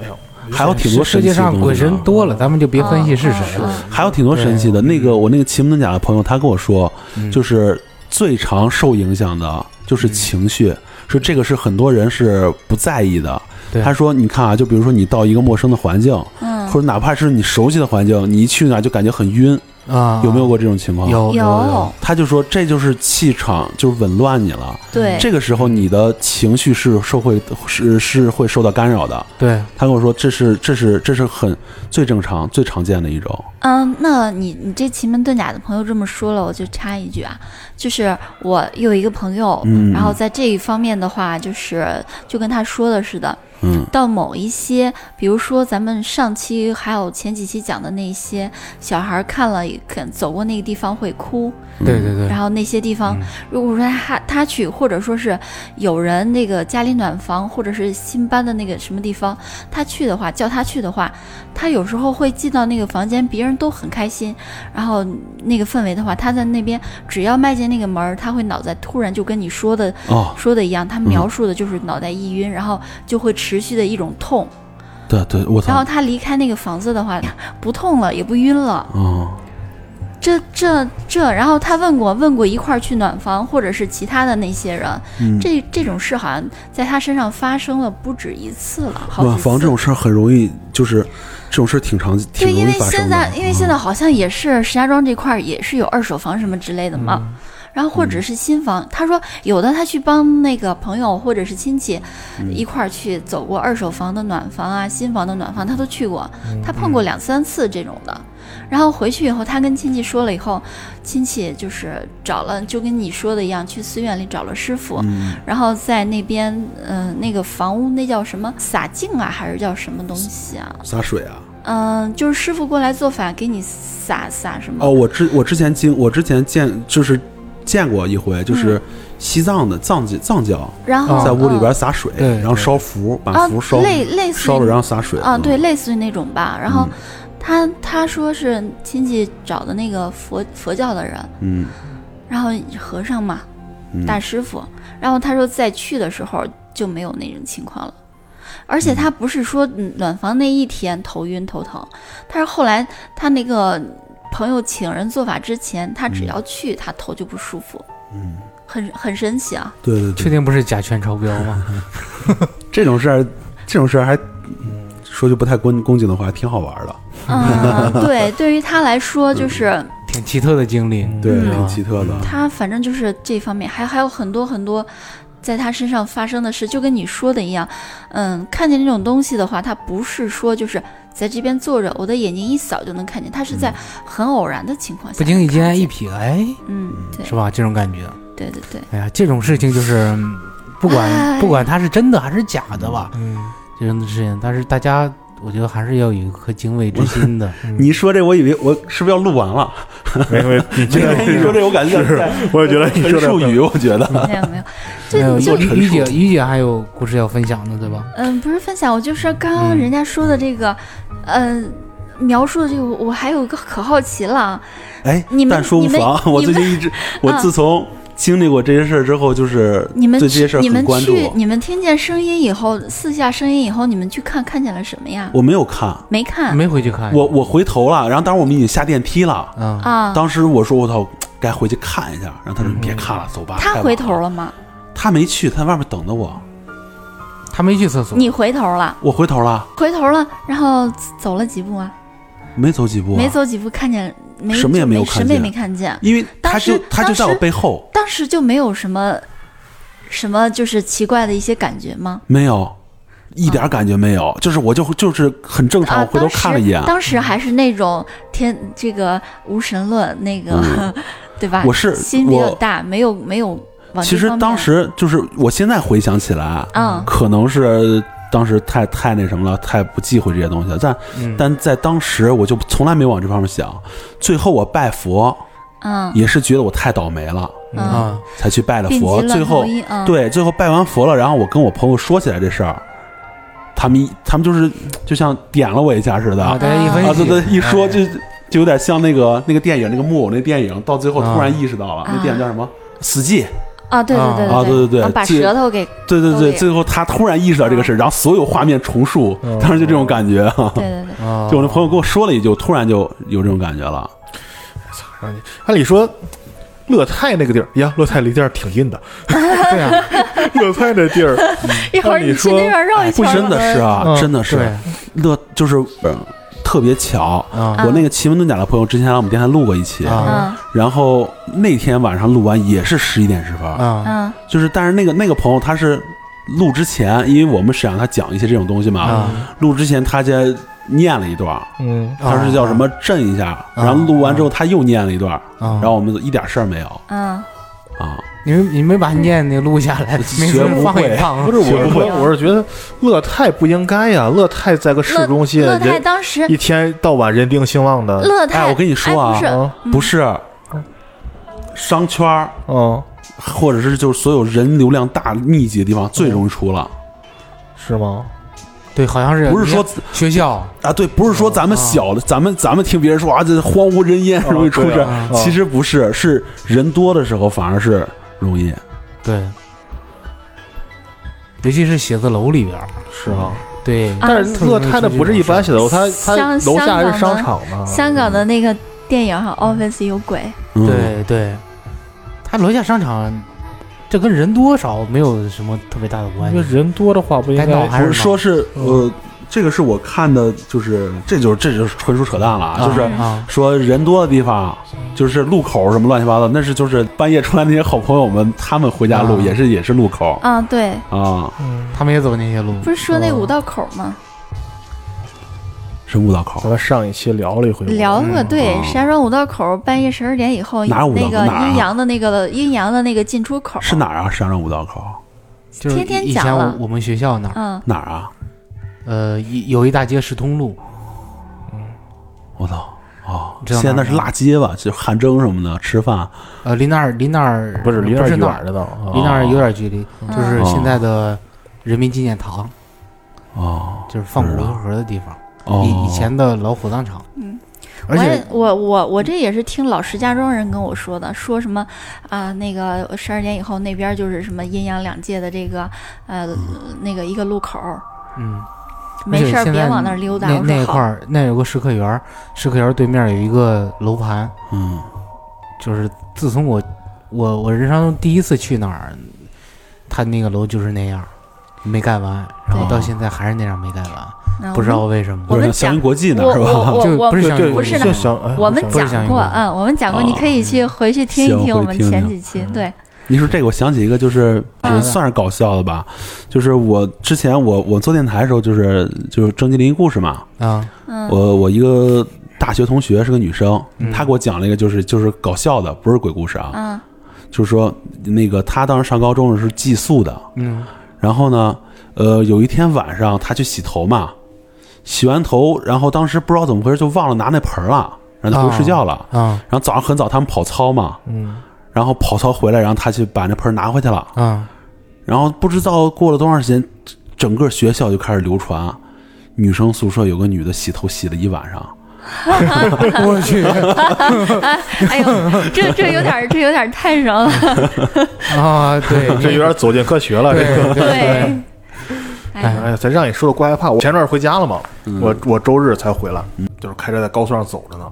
哎呦，还有挺多世界上鬼神多了，咱们就别分析是谁了。嗯。还有挺多神奇的。那个我那个奇门遁甲的朋友，他跟我说，嗯。就是最常受影响的就是情绪，说这个是很多人是不在意的。对。他说，你看啊，就比如说你到一个陌生的环境，嗯。或者哪怕是你熟悉的环境，你一去那就感觉很晕，啊，有没有过这种情况？有有，他就说这就是气场就是紊乱你了，对，这个时候你的情绪是受会是是会受到干扰的。对，他跟我说这是这是这是很最正常最常见的一种。嗯，那你你这奇门遁甲的朋友这么说了，我就插一句啊，就是我有一个朋友，嗯。然后在这一方面的话，就是就跟他说的似的，嗯。到某一些，比如说咱们上期还有前几期讲的那些小孩看了肯走过那个地方会哭，对对对然，后那些地方，如果说他他去，或者说是有人那个家里暖房，或者是新搬的那个什么地方，他去的话，叫他去的话，他有时候会进到那个房间，别人都很开心，然后那个氛围的话，他在那边只要迈进那个门儿，他会脑袋突然就跟你说的哦，说的一样，他描述的就是脑袋一晕，然后就会持续的一种痛，对对，我，然后他离开那个房子的话，不痛了，也不晕了。哦，这这这，然后他问过问过一块儿去暖房，或者是其他的那些人，嗯，这这种事好像在他身上发生了不止一次了，暖。房这种事儿很容易，就是这种事儿挺常挺对，容易因为发生的现在。因为现在嗯好像也是石家庄这块儿也是有二手房什么之类的嘛，然后或者是新房，他说有的他去帮那个朋友或者是亲戚嗯一块儿去走过二手房的暖房啊，新房的暖房，他都去过，他碰过两三次这种的。然后回去以后，他跟亲戚说了以后，亲戚就是找了，就跟你说的一样，去寺院里找了师傅，嗯然后在那边，嗯、那个房屋那叫什么洒净啊，还是叫什么东西啊？洒水啊。嗯、就是师傅过来做法，给你洒洒什么？哦，我之我之前经我之前见就是见过一回，嗯就是西藏的藏教藏教然后在屋里边嗯洒水，然后烧符，把啊符烧类类似烧了，然后洒水。啊，嗯对，，类似于那种吧。然后嗯。他他说是亲戚找的那个佛佛教的人，嗯。然后和尚嘛，嗯，大师傅。然后他说再去的时候就没有那种情况了，而且他不是说嗯暖房那一天头晕头疼，他是后来他那个朋友请人做法之前，他只要去他头就不舒服，嗯，很很神奇啊。对对对，确定不是甲醛超标吗？这种事儿这种事儿还嗯说句不太恭恭敬的话，挺好玩的，嗯，对，对于他来说就是。挺奇特的经历，对，嗯挺奇特的。他反正就是这方面，还还有很多很多，在他身上发生的事，就跟你说的一样，嗯，看见这种东西的话，他不是说就是在这边坐着，我的眼睛一扫就能看见，他是在很偶然的情况下，不经意间一，瞥，哎，嗯，对，是吧？这种感觉，对对对，哎呀，这种事情就是嗯不管哎不管它是真的还是假的吧，嗯，这种事情，但是大家我觉得还是要有一颗敬畏之心的。你一说这，我以为我是不是要录完了？没没，你这个你说这，我感觉是在我也觉得你说的陈述语，我觉得。没有没有，没这有，就于于姐于姐还有故事要分享的，对吧？嗯，不是分享，我就是刚刚嗯人家说的这个，嗯。描述的这个，我还有一个可好奇了，哎你，们但说无你们妨，我最近一直，我自从经历过这些事儿之后，就是你们对这些事儿去你们很关注。去，你们听见声音以后，四下声音以后，你们去看看见了什么呀？我没有看，没看没回去看，我我回头了，然后当时我们已经下电梯了。啊，啊？当时我说我操，该回去看一下。然后他说别看了，走吧。他回头了吗？他没去，他在外面等着我。他没去厕所，你回头了，我回头了，回头了，然后走了几步啊？没走几步、啊，没，走几步，看见没？什么也没有什么也见没看见。因为他就当时他就在我背后，当时就没有什么什么就是奇怪的一些感觉吗？没有。一点感觉没有，就是我就就是很正常，回头看了一眼，当时还是那种天这个无神论那个，对吧？我是心比较大，没有没有其实当时就是我现在回想起来，嗯可能是当时太太那什么了，太不忌讳这些东西了。但、嗯但在当时我就从来没往这方面想。最后我拜佛嗯也是觉得我太倒霉了，嗯，啊，才去拜了佛。最后嗯对，最后拜完佛了，然后我跟我朋友说起来这事儿，他们一他们就是就像点了我一下似的啊，对对，一说哎就就有点像那个那个电影那个木偶那电影，到最后突然啊意识到了，啊那电影叫什么？死寂。啊，对对对啊对对对把舌头给对对对，最后他突然意识到这个事，然后所有画面重述，嗯。当时就这种感觉。对对对，啊。就我那朋友跟我说了一句，我突然就有这种感觉了。按理说，乐泰那个地儿呀，乐泰离这儿挺近的。对啊，乐泰那地儿，一会儿去那边绕一圈儿，真的是啊，嗯真的是对，乐就是呃特别巧，啊。我那个奇门遁甲的朋友之前来我们电台录过一期，然后那天晚上录完也是十一点十分，就是但是那个那个朋友他是录之前，因为我们是让他讲一些这种东西嘛，啊。录之前他先念了一段，嗯，他是叫什么震一下，然后录完之后他又念了一段，啊！然后我们一点事儿没有。嗯，啊。你们你没把念那录下来，没学不放一会放。不是，我不会我我是觉得乐泰不应该呀，乐泰在个市中心，乐泰人当时一天到晚人丁兴旺的，乐泰，哎我跟你说啊哎不是啊，嗯。不是，商圈儿嗯，或者是就是所有人流量大密集的地方最容易出了，是吗？对，好像是不是说学校。啊，对，不是说咱们小的，咱们咱们听别人说啊，这荒无人烟容易出事其实不是，是人多的时候反而是容易。对，尤其是写字楼里边，是啊，对，啊但是乐泰的不是一般写字楼，它它香楼下是商场呢。香港的那个电影哈，Office 有鬼，嗯，对对，他楼下商场，这跟人多少没有什么特别大的关系。因为人多的话不应该还是不是说是嗯。呃，这个是我看的，就是这就是这就是纯属扯淡了啊，就是啊。说人多的地方，就是路口什么乱七八糟，那是就是半夜出来那些好朋友们，他们回家路啊。也是也是路口啊，对，啊，嗯，他们也走那些路，不是说那哦五道口吗？是五道口。咱。们上一期聊了一回，聊过，对，哦石家庄五道口半夜十二点以后，哪有五道那个口哪？儿啊阴阳的那个阴阳的那个进出口。是哪儿啊？石家庄五道口？就是天天以讲前我我们学校那儿，嗯，哪儿啊？呃，一有一大街是通路，我操！哦，知道现在那是哪辣街吧？就汗蒸什么的，吃饭。呃，离那儿离那儿不是离那儿是那儿远着呢，啊离那儿有点距离，嗯。就是现在的人民纪念堂，哦。就是放骨灰盒的地方，哦，以以前的老火葬场。嗯，而且我我我我这也是听老石家庄人跟我说的，说什么啊，那个十二点以后那边就是什么阴阳两界的这个呃那个一个路口，嗯，没事别往那儿溜达。那块儿那有个石刻园儿，石刻园对面有一个楼盘，嗯，就是自从我我我人生中第一次去那儿，他那个楼就是那样，没盖完，然后到现在还是那样没盖完，嗯不知道为什么。我们不是祥云国际呢是吧？就我我不是像对对，不是我们讲过，嗯，我们讲过，你可以去回去听一听我们前几期，对，你说这个，我想起一个，就是嗯。也算是搞笑的吧，就是我之前我我做电台的时候，就是就是征集灵异故事嘛，啊，嗯，我我一个大学同学是个女生，嗯。她给我讲了一个就是就是搞笑的，不是鬼故事啊，嗯。就是说那个她当时上高中的时候是寄宿的，嗯。然后呢，呃，有一天晚上她去洗头嘛，洗完头，然后当时不知道怎么回事就忘了拿那盆儿了，然后就回去睡觉了，啊然后早上很早他们跑操嘛，嗯，然后跑操回来，然后他去把那盆儿拿回去了。啊，然后不知道过了多长时间，整个学校就开始流传，女生宿舍有个女的洗头洗了一晚上。我去哎呦，这这有点这有点太扔了，啊，对，这有点 走进科学了，这个。对对对，哎呀，哎呀，咱让你说的怪害怕。我前段回家了嘛，嗯我我周日才回来，就是开车在高速上走着呢。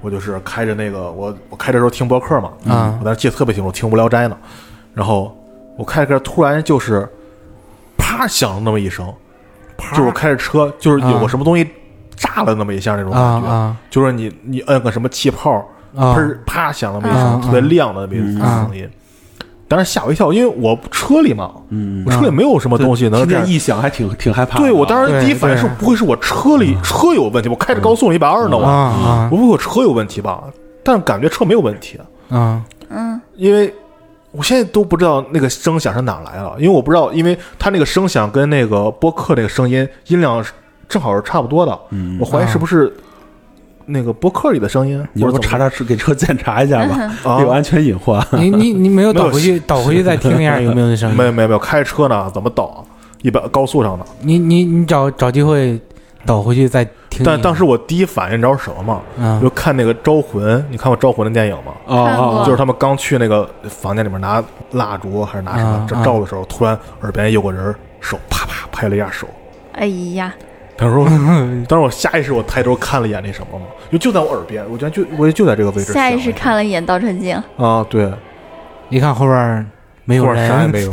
我就是开着那个，我我开车时候听播客嘛，嗯我当时记得特别清楚，听《无聊斋》呢。然后我开着开着，突然就是啪响了那么一声，就是我开着车，就是有啊个什么东西炸了那么一下那种啊感觉，啊就是你你摁个什么气泡，啊砰啪响了那么一啊声，特别亮的那么一嗯声音。当时吓我一跳，因为我车里嘛，嗯。我车里没有什么东西能这样。听见异响还挺挺害怕。对我当时第一反应是不会是我车里车有问题？我开着高速一百二呢，啊我。啊我不会我车有问题吧？但是感觉车没有问题，啊。嗯。因为我现在都不知道那个声响是哪来的，因为我不知道，因为它那个声响跟那个播客那个声音音量正好是差不多的，嗯。我，怀疑是不是那个博客里的声音？你要不或者怎么查查车给车检查一下吧，啊有安全隐患。你你你没有倒回去，倒回去再听一下有没有那声音？没有没有没有，开车呢怎么倒？一般高速上的，你你你找找机会倒回去再听。但当时我第一反应你知道是什么吗？啊就看那个《招魂》，你看过《招魂》的电影吗？看过哦就是他们刚去那个房间里面拿蜡烛还是拿什么照的时候，突然耳边有个人手啪啪拍了一下手。哎呀，当时我，当时我下意识我抬头看了一眼那什么嘛，就就在我耳边，我觉得就我就在这个位置。下意识看了一眼倒车镜，啊，对，一看后边儿没有人啥也，没有。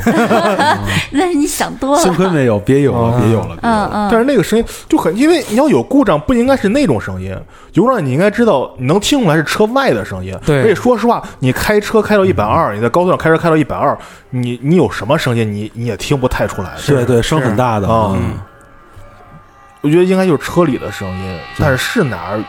那是你想多了。幸亏没有，别有了，嗯别有了。嗯嗯，但是那个声音就很，因为你要有故障，不应该是那种声音。有故障你应该知道，你能听出来是车外的声音。对而且说实话，你开车开到一百二，你在高速上开车开到一百二，你你有什么声音，你你也听不太出来。对对，声很大的。啊嗯，我觉得应该就是车里的声音，但是是哪儿？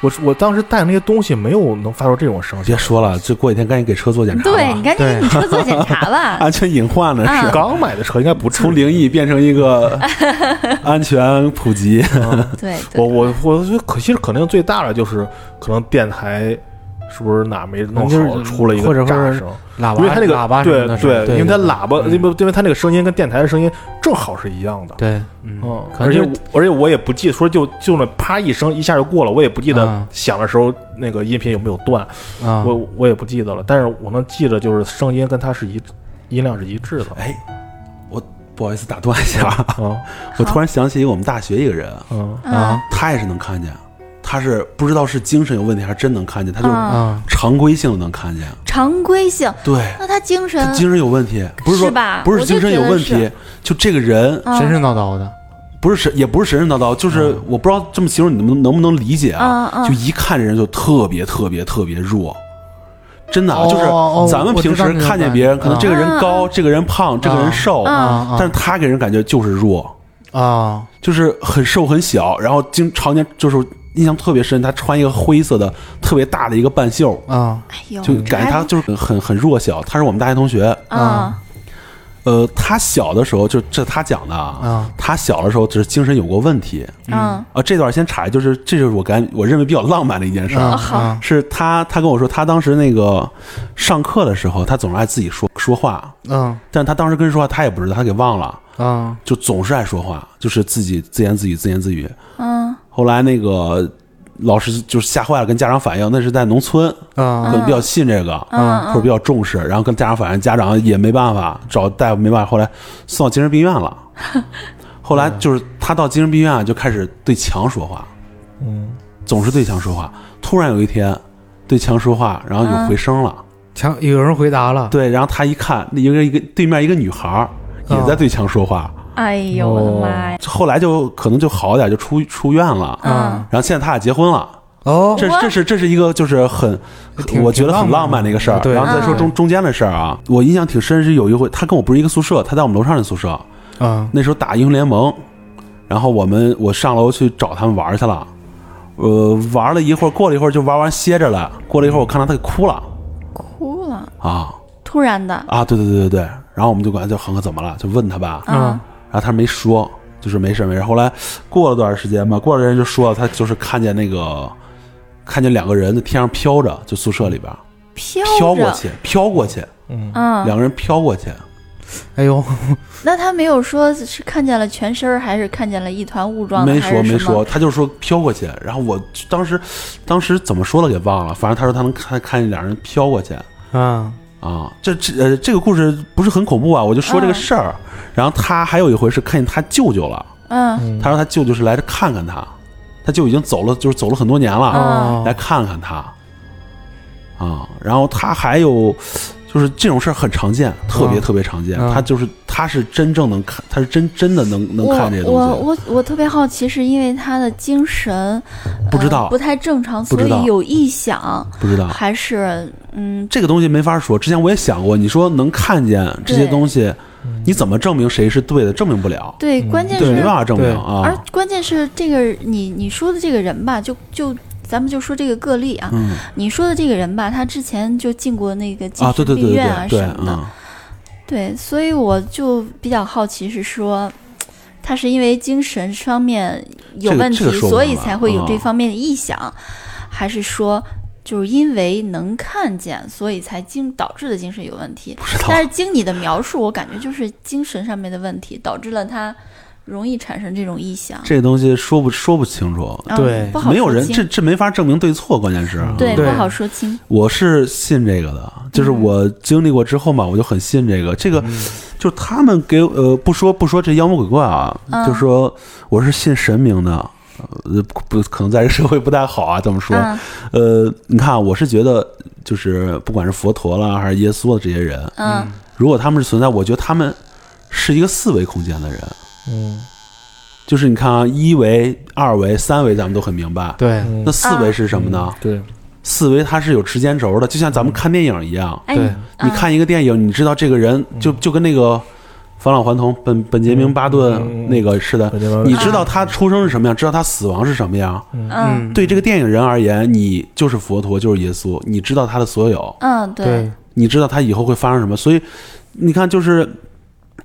我我当时带那些东西没有能发出这种声音。别说了，这过几天赶紧给车做检查吧。对你赶紧给你车做检查吧。安全隐患呢嗯是刚买的车应该不至于从灵异变成一个 安全普及。对我对，我我觉得可惜可能最大的就是可能电台是不是哪没弄就是好，出了一个炸声。喇叭因为它那个喇叭对对，因为它喇叭，嗯因为因为它那个声音跟电台的声音正好是一样的。对，嗯，嗯，而且而且我也不记得说就就那啪一声一下就过了，我也不记得嗯响的时候那个音频有没有断，啊，我我也不记得了。但是我能记得就是声音跟它是一音量是一致的。哎，我不好意思打断一下，啊我突然想起我们大学一个人，嗯啊他也是能看见，他是不知道是精神有问题还是真能看见，他就常规性能看见。常规性，对，那他精神他精神有问题，不是说是吧？不是精神有问题就这个人嗯。神神叨叨的，不是神，也不是神神叨叨，就是我不知道这么形容你们能不能理解啊？嗯嗯。就一看这人就特别特别特别弱，真的啊，哦就是哦咱们平时看见别人，可能这个人高，这个人胖，这个人瘦，但是他给人感觉就是弱，啊。就是很瘦很小，然后经常年就是印象特别深，他穿一个灰色的特别大的一个半袖，啊就感觉他就是很很很弱小。他是我们大学同学，啊呃，他小的时候就这他讲的啊，啊他小的时候就是精神有过问题嗯啊。这段先插一，就是这就是我感我认为比较浪漫的一件事儿。是他，他跟我说，他当时那个上课的时候，他总是爱自己说说话，嗯但他当时跟人说话，他也不知道，他给忘了，啊就总是爱说话，就是自己自言自语，自言自语。嗯后来那个老师就是吓坏了，跟家长反映，那是在农村，可啊能比较信这个，嗯或者比较重视，然后跟家长反映，家长也没办法，找大夫没办法，后来送到精神病院了。后来就是他到精神病院啊就开始对墙说话，嗯总是对墙说话。突然有一天，对墙说话，然后有回声了。墙有人回答了，对，然后他一看，那一个一个对面一个女孩也在对墙说话。哎呦我的妈呀，后来就可能就好一点，就出出院了。嗯。然后现在他俩结婚了。哦。这这是这是一个就是很，我觉得很浪漫的。一个事儿。对。然后再说嗯。中中间的事儿啊，我印象挺深是有一回，他跟我不是一个宿舍，他在我们楼上的宿舍，啊那时候打英雄联盟，然后我们我上楼去找他们玩去了，呃，玩了一会儿，过了一会儿就玩完歇着了，过了一会儿我看到他给哭了。哭了，啊。突然的，啊，对对对对对，然后我们就管他叫恒哥怎么了，就问他吧，嗯然后他没说，就是没事没事。后来过了段时间吧，过了段时间就说他就是看见那个看见两个人在天上飘着，就宿舍里边飘，飘过去，飘过去，嗯嗯，两个人飘过去。哎呦 那他没有说是看见了全身儿，还是看见了一团雾状，没说没说，他就说飘过去。然后我当时当时怎么说的给忘了，反正他说他能看看见两人飘过去啊啊。这这呃这个故事不是很恐怖啊，我就说这个嗯事儿。然后他还有一回是看见他舅舅了，嗯他说他舅舅是来这看看他，他舅已经走了，就是走了很多年了。哦来看看他，啊，然后他还有就是这种事儿很常见，特别嗯特别常见。嗯他就是他是真正能看，他是真真的能能看这些东我西。我我特别好奇，是因为他的精神不知道呃不太正常，所以有异响，不知道还是嗯这个东西没法说。之前我也想过，你说能看见这些东西，你怎么证明谁是对的？证明不了，对，关键，是没办法证明啊而啊。关键是这个你你说的这个人吧，就就咱们就说这个个例啊，嗯你说的这个人吧，他之前就进过那个精神病院啊什，么的，嗯，对，所以我就比较好奇是说。他是因为精神方面有问题，所以才会有这啊方面的异响，还是说就是因为能看见，所以才精导致的精神有问题？但是经你的描述，我感觉就是精神上面的问题导致了他容易产生这种异响。这东西说不说不清楚，嗯对不好没有人这这没法证明对错，关键是对对不好说清。我是信这个的，就是嗯我经历过之后嘛，我就很信这个。这个就是他们给呃不说不说这妖魔鬼怪啊，嗯就说我是信神明的，呃不不可能在这个社会不太好啊，这么说。嗯呃，你看，我是觉得就是不管是佛陀啦还是耶稣的这些人，嗯如果他们是存在，我觉得他们是一个四维空间的人。嗯。就是你看啊，一维、二维、三维，咱们都很明白。对，嗯。那四维是什么呢？对，四维它是有时间轴的，就像咱们看电影一样。哎，对你你看一个电影，你知道这个人就就跟那个返老还童本本杰明巴顿嗯。那个似的，你知道他出生是什么样，知道他死亡是什么样。嗯。对这个电影人而言，你就是佛陀，就是耶稣，你知道他的所有，嗯，对。对，你知道他以后会发生什么。所以你看，就是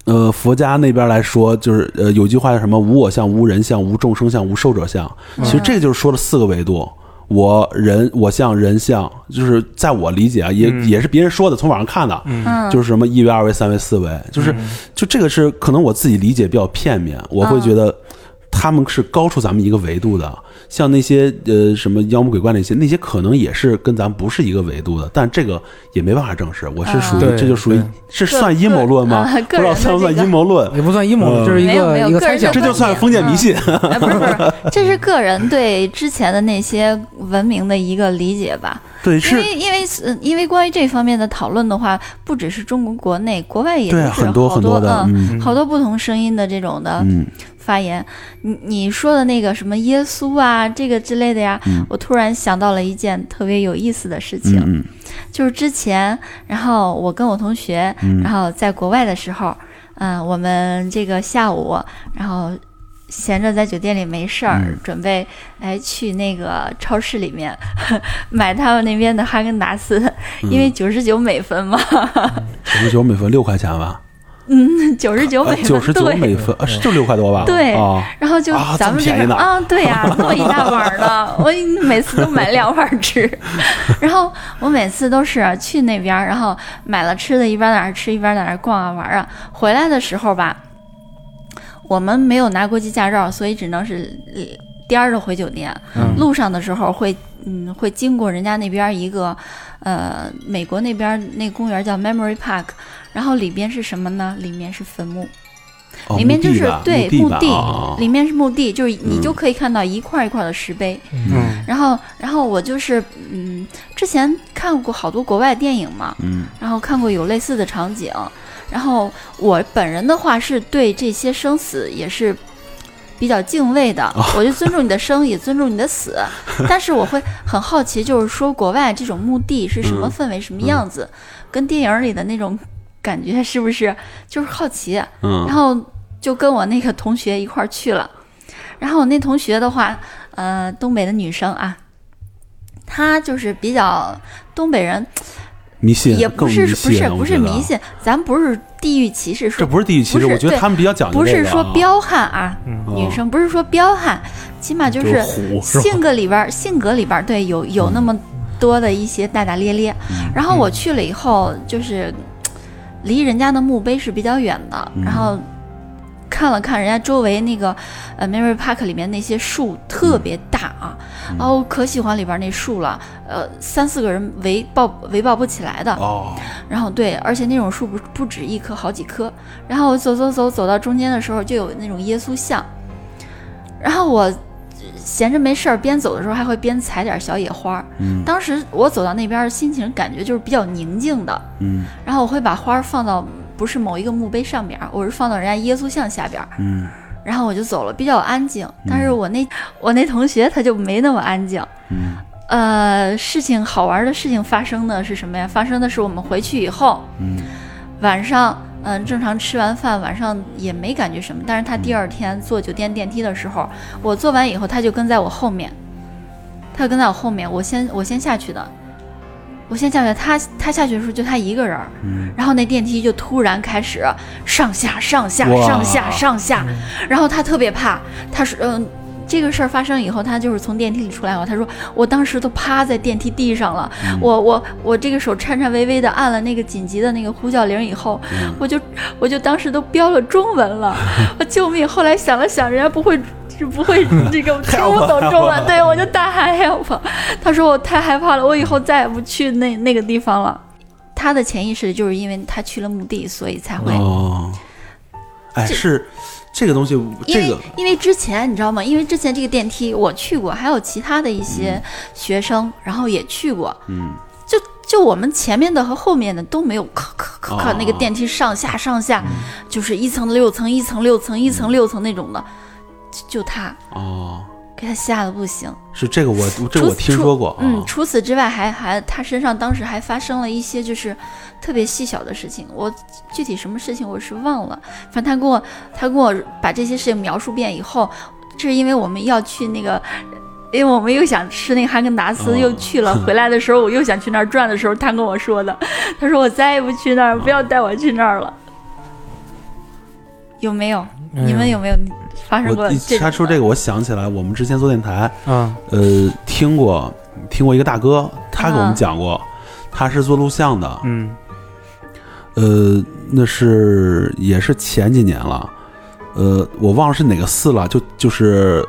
呃，佛家那边来说，就是呃，有句话叫什么“无我相、无人相、无众生相、无寿者相”。其实这就是说了四个维度。我人我相人相，就是在我理解啊，也、也是别人说的，从网上看的，嗯，就是什么一维、二维、三维、四维，就是、就这个是可能我自己理解比较片面，我会觉得他们是高出咱们一个维度的。像那些呃什么妖魔鬼怪那些，那些可能也是跟咱不是一个维度的，但这个也没办法证实。我是属于、对这就属于对是算阴谋论吗？个不知道算不算阴谋论？也不算阴谋，论，就是一没有没有个一个猜想。这就算封建迷信。哎，不是不是，这是个人对之前的那些文明的一个理解吧。对，因为因为呃因为关于这方面的讨论的话，不只是中国国内，国外也对是很多好很多的，嗯，嗯。好多不同声音的这种的嗯。发言。你你说的那个什么耶稣啊，这个之类的呀，嗯。我突然想到了一件特别有意思的事情，嗯就是之前，然后我跟我同学，嗯。然后在国外的时候，嗯、我们这个下午，然后闲着在酒店里没事儿，嗯准备哎去那个超市里面买他们那边的哈根达斯，嗯因为九十九美分嘛，九十九美分六块钱吧，嗯，九十九美分，九十九对美分，啊就六块多吧？对啊，然后就啊咱们这边啊，对呀、那么一大碗儿呢，我每次都买两碗儿吃。然后我每次都是去那边儿，然后买了吃的，一边在那儿吃，一边在那儿逛啊玩啊。回来的时候吧，我们没有拿国际驾照，所以只能是呃颠儿着回酒店。嗯路上的时候会，嗯，会经过人家那边儿一个，呃，美国那边儿那公园叫 Memory Park，然后里边是什么呢？里面是坟墓。哦里面就是对墓地，啊里面是墓地，就是你嗯就可以看到一块一块的石碑。嗯然后，然后我就是嗯，之前看过好多国外电影嘛，嗯然后看过有类似的场景。然后我本人的话是对这些生死也是比较敬畏的，哦我就尊重你的生，也尊重你的死。但是我会很好奇，就是说国外这种墓地是什么嗯氛围、什么样子，跟电影里的那种感觉是不是？就是好奇。嗯，然后就跟我那个同学一块儿去了。然后我那同学的话，呃，东北的女生啊，她就是比较东北人，迷信也不是不是不是迷，信，咱不是地域歧视，这说不是地域歧视，我觉得对他们比较讲究不这个啊，是说彪悍啊，嗯。女生不是说彪悍，起码就就是性格里边性格里边对有有那么多的一些大大咧咧。嗯。然后我去了以后，就是离人家的墓碑是比较远的，嗯。然后看了看人家周围那个呃 Mary Park 里面那些树特别大啊，嗯然后我可喜欢里边那树了，呃，三四个人围抱围抱不起来的。哦，然后对，而且那种树不不止一棵，好几棵。然后我走走走走到中间的时候，就有那种耶稣像。然后我闲着没事儿，边走的时候还会边采点小野花儿。嗯当时我走到那边儿，心情感觉就是比较宁静的。嗯然后我会把花儿放到不是某一个墓碑上边儿，我是放到人家耶稣像下边然后我就走了，比较安静。但是我那我那同学他就没那么安静。嗯呃，事情好玩的事情发生的是什么呀？发生的是我们回去以后，嗯晚上，嗯、正常吃完饭，晚上也没感觉什么。但是他第二天坐酒店电梯的时候，我坐完以后，他就跟在我后面，他就跟在我后面，我先我先下去的，我先下去，他他下去的时候就他一个人，嗯然后那电梯就突然开始上下上下上下上下，然后他特别怕，他说嗯。这个事儿发生以后，他就是从电梯里出来后，他说我当时都趴在电梯地上了，我我我这个手颤颤巍巍的按了那个紧急的那个呼叫铃以后，我就我就当时都标了中文了，我救命！后来想了想，人家不会是不会这个 听不懂中文，对我就大喊 help。他说我太害怕了，我以后再也不去那那个地方了。他的潜意识就是因为他去了墓地，所以才会。哦，哎，是这个东西，因为这个因为之前你知道吗？因为之前这个电梯我去过，还有其他的一些学生，然后也去过，嗯就就我们前面的和后面的都没有咔咔咔咔哦那个电梯上下上下，就是一层六层一层六层一层六层那种的，就就他哦，给他吓得不行。是这个我这除我听说过，嗯，啊除此之外还还他身上当时还发生了一些就是特别细小的事情，我具体什么事情我是忘了，反正他跟我他跟我把这些事情描述遍以后，这是因为我们要去那个。因为我们又想吃那个哈根达斯，哦又去了。回来的时候，我又想去那儿转的时候，他跟我说的，他说我再也不去那儿，不要带我去那儿了。有没有？你们有没有发生过？他说这个，我想起来，我们之前做电台，嗯呃，听过听过一个大哥，他给我们啊讲过，他是做录像的，嗯呃，那是也是前几年了，呃，我忘了是哪个寺了，就就是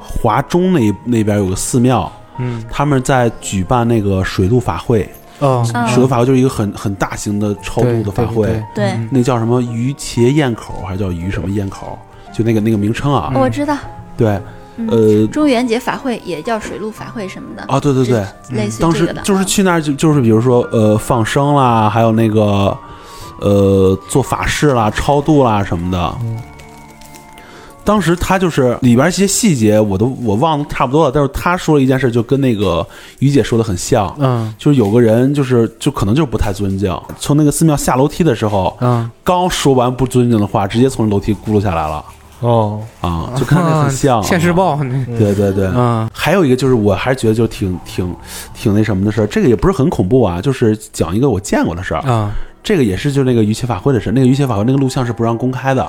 华中那那边有个寺庙，嗯他们在举办那个水陆法会，哦，嗯水陆法会就是一个很很大型的超度的法会，对嗯那叫什么鱼茄堰口还是叫鱼什么堰口？就那个那个名称啊，我知道，对，嗯。呃，中元节法会也叫水陆法会什么的啊，对对对，类似当时这个的。就是去那儿就就是比如说呃放生啦，还有那个呃做法事啦、超度啦什么的。当时他就是里边一些细节我都我忘的差不多了，但是他说了一件事，就跟那个于姐说的很像，嗯。就是有个人就是就可能就是不太尊敬，从那个寺庙下楼梯的时候，嗯。刚说完不尊敬的话，直接从楼梯咕噜下来了哦，啊，就看着很像。现世报那对对对，嗯。还有一个就是，我还是觉得就挺挺挺那什么的事儿，这个也不是很恐怖啊，就是讲一个我见过的事儿。啊。这个也是就那个鱼切法会的事，那个鱼切法会那个录像是不让公开的，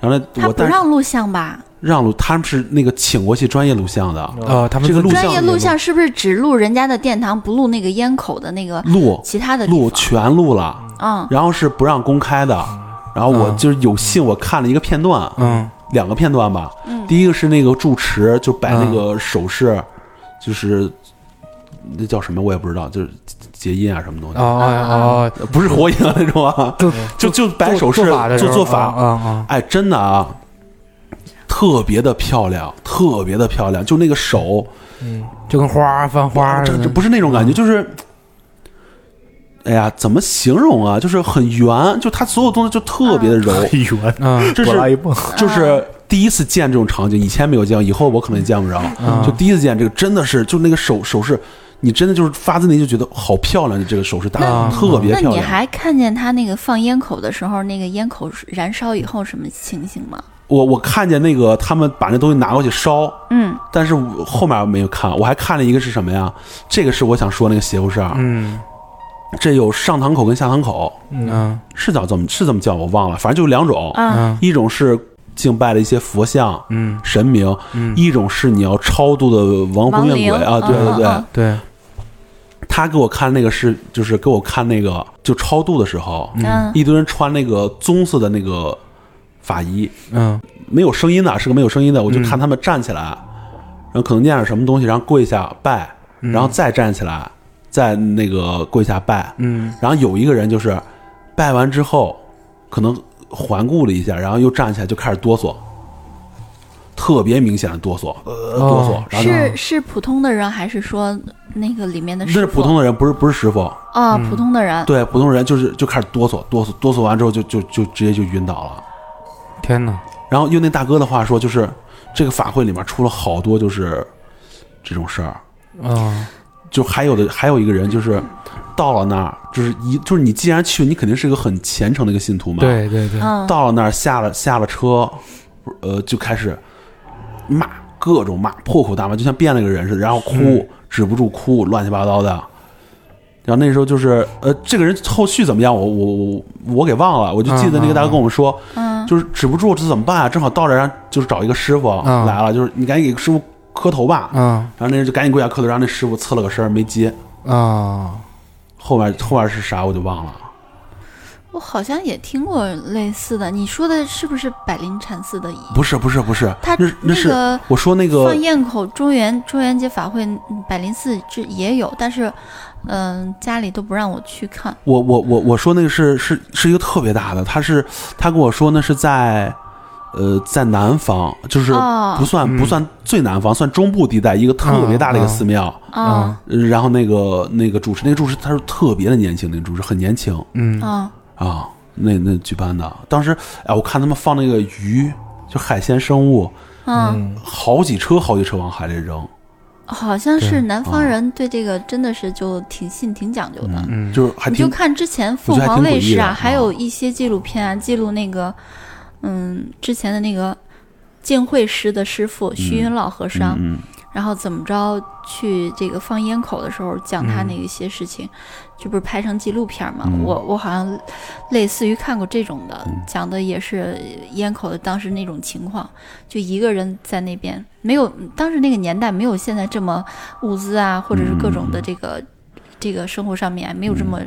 然后呢，他不让录像吧？让录，他们是那个请过去专业录像的，啊，他们这个录像专业录像是不是只录人家的殿堂，不录那个烟口的那个录其他的录？全录了，嗯，然后是不让公开的。然后我嗯。就是有幸我看了一个片段，嗯两个片段吧。嗯。第一个是那个住持就摆那嗯。个手势，就是那叫什么我也不知道，就是结印啊什么东西，哦不是火影那种啊，就就就摆手势做做做法。啊啊哎，真的啊，特别的漂亮，特别的漂亮，就那个手，嗯，就跟花儿翻花儿似的，这这不是那种感觉，就是。哎呀，怎么形容啊？就是很圆，就它所有东西就特别的柔，圆，嗯这是就是第一次见这种场景，以前没有见过，以后我可能也见不着。嗯就第一次见这个，真的是就那个手手势，你真的就是发自内心就觉得好漂亮，这个手势打啊得特别那你。还看见他那个放烟口的时候，那个烟口燃烧以后什么情形吗？我我看见那个他们把那东西拿过去烧，嗯，但是我后面没有看，我还看了一个是什么呀？这个是我想说那个邪乎事儿。嗯这有上堂口跟下堂口，嗯。是叫怎么是这么叫我忘了，反正就两种，啊，嗯。一种是敬拜的一些佛像、嗯。神明，嗯，一种是你要超度的亡魂怨鬼啊，对对对。对，他给我看那个是，就是给我看那个，就超度的时候，嗯。一堆人穿那个棕色的那个法衣，嗯。没有声音的，是个没有声音的，我就嗯看他们站起来，然后可能念点什么东西，然后跪下拜，然后再站起来，再那个跪下拜，嗯。然后有一个人就是拜完之后，可能环顾了一下，然后又站起来就开始哆嗦，特别明显的哆嗦，呃，哆嗦哦，然后是是普通的人，还是说那个里面的那是？普通的人，不是不是师傅，啊，嗯。普通的人。对，普通人就是就开始哆嗦，哆嗦，哆嗦完之后就就就直接就晕倒了。天哪，然后用那大哥的话说，就是这个法会里面出了好多就是这种事儿，啊就还有的还有一个人就是到了那儿，就是一就是你既然去，你肯定是一个很虔诚的一个信徒嘛。，对对对，嗯，到了那儿下了下了车，呃，就开始骂各种骂，破口大骂，就像变了个人似的，然后哭，止不住哭，乱七八糟的。然后那时候就是，呃，这个人后续怎么样，我我我我给忘了，我就记得那个大哥跟我们说，嗯就是止不住这怎么办啊？正好到这儿，然后就是找一个师傅嗯来了，就是你赶紧给师傅磕头吧。嗯然后那人就赶紧跪下磕头，然后那师傅侧了个身儿没接。啊后面后面是啥我就忘了。我好像也听过类似的。你说的是不是百灵禅寺的？不是不是不是，他那那是、个我说那个放堰口中元中元节法会，嗯百灵寺这也有，但是，嗯、家里都不让我去看。我我我我说那个是是是一个特别大的，他是他跟我说那是在呃，在南方，就是哦。不算、嗯。不算最南方，算中部地带一个特别大的一个寺庙。啊呃然后那个那个主持，那个主持他是特别的年轻，那个主持很年轻。嗯。啊啊，那那举办的，当时哎，我看他们放那个鱼，就海鲜生物，嗯，好几车好几车往海里扔，好像是南方人对这个真的是就挺信挺讲究的。嗯，就是还挺你就看之前凤凰卫视啊还有一些纪录片啊，记录那个，嗯，之前的那个净慧师的师傅虚云老和尚，嗯然后怎么着去这个放烟口的时候讲他那一些事情，这不是拍成纪录片嘛？嗯。我我好像类似于看过这种的，嗯。讲的也是烟口的当时那种情况，就一个人在那边，没有当时那个年代没有现在这么物资啊，或者是各种的这个、这个生活上面没有这么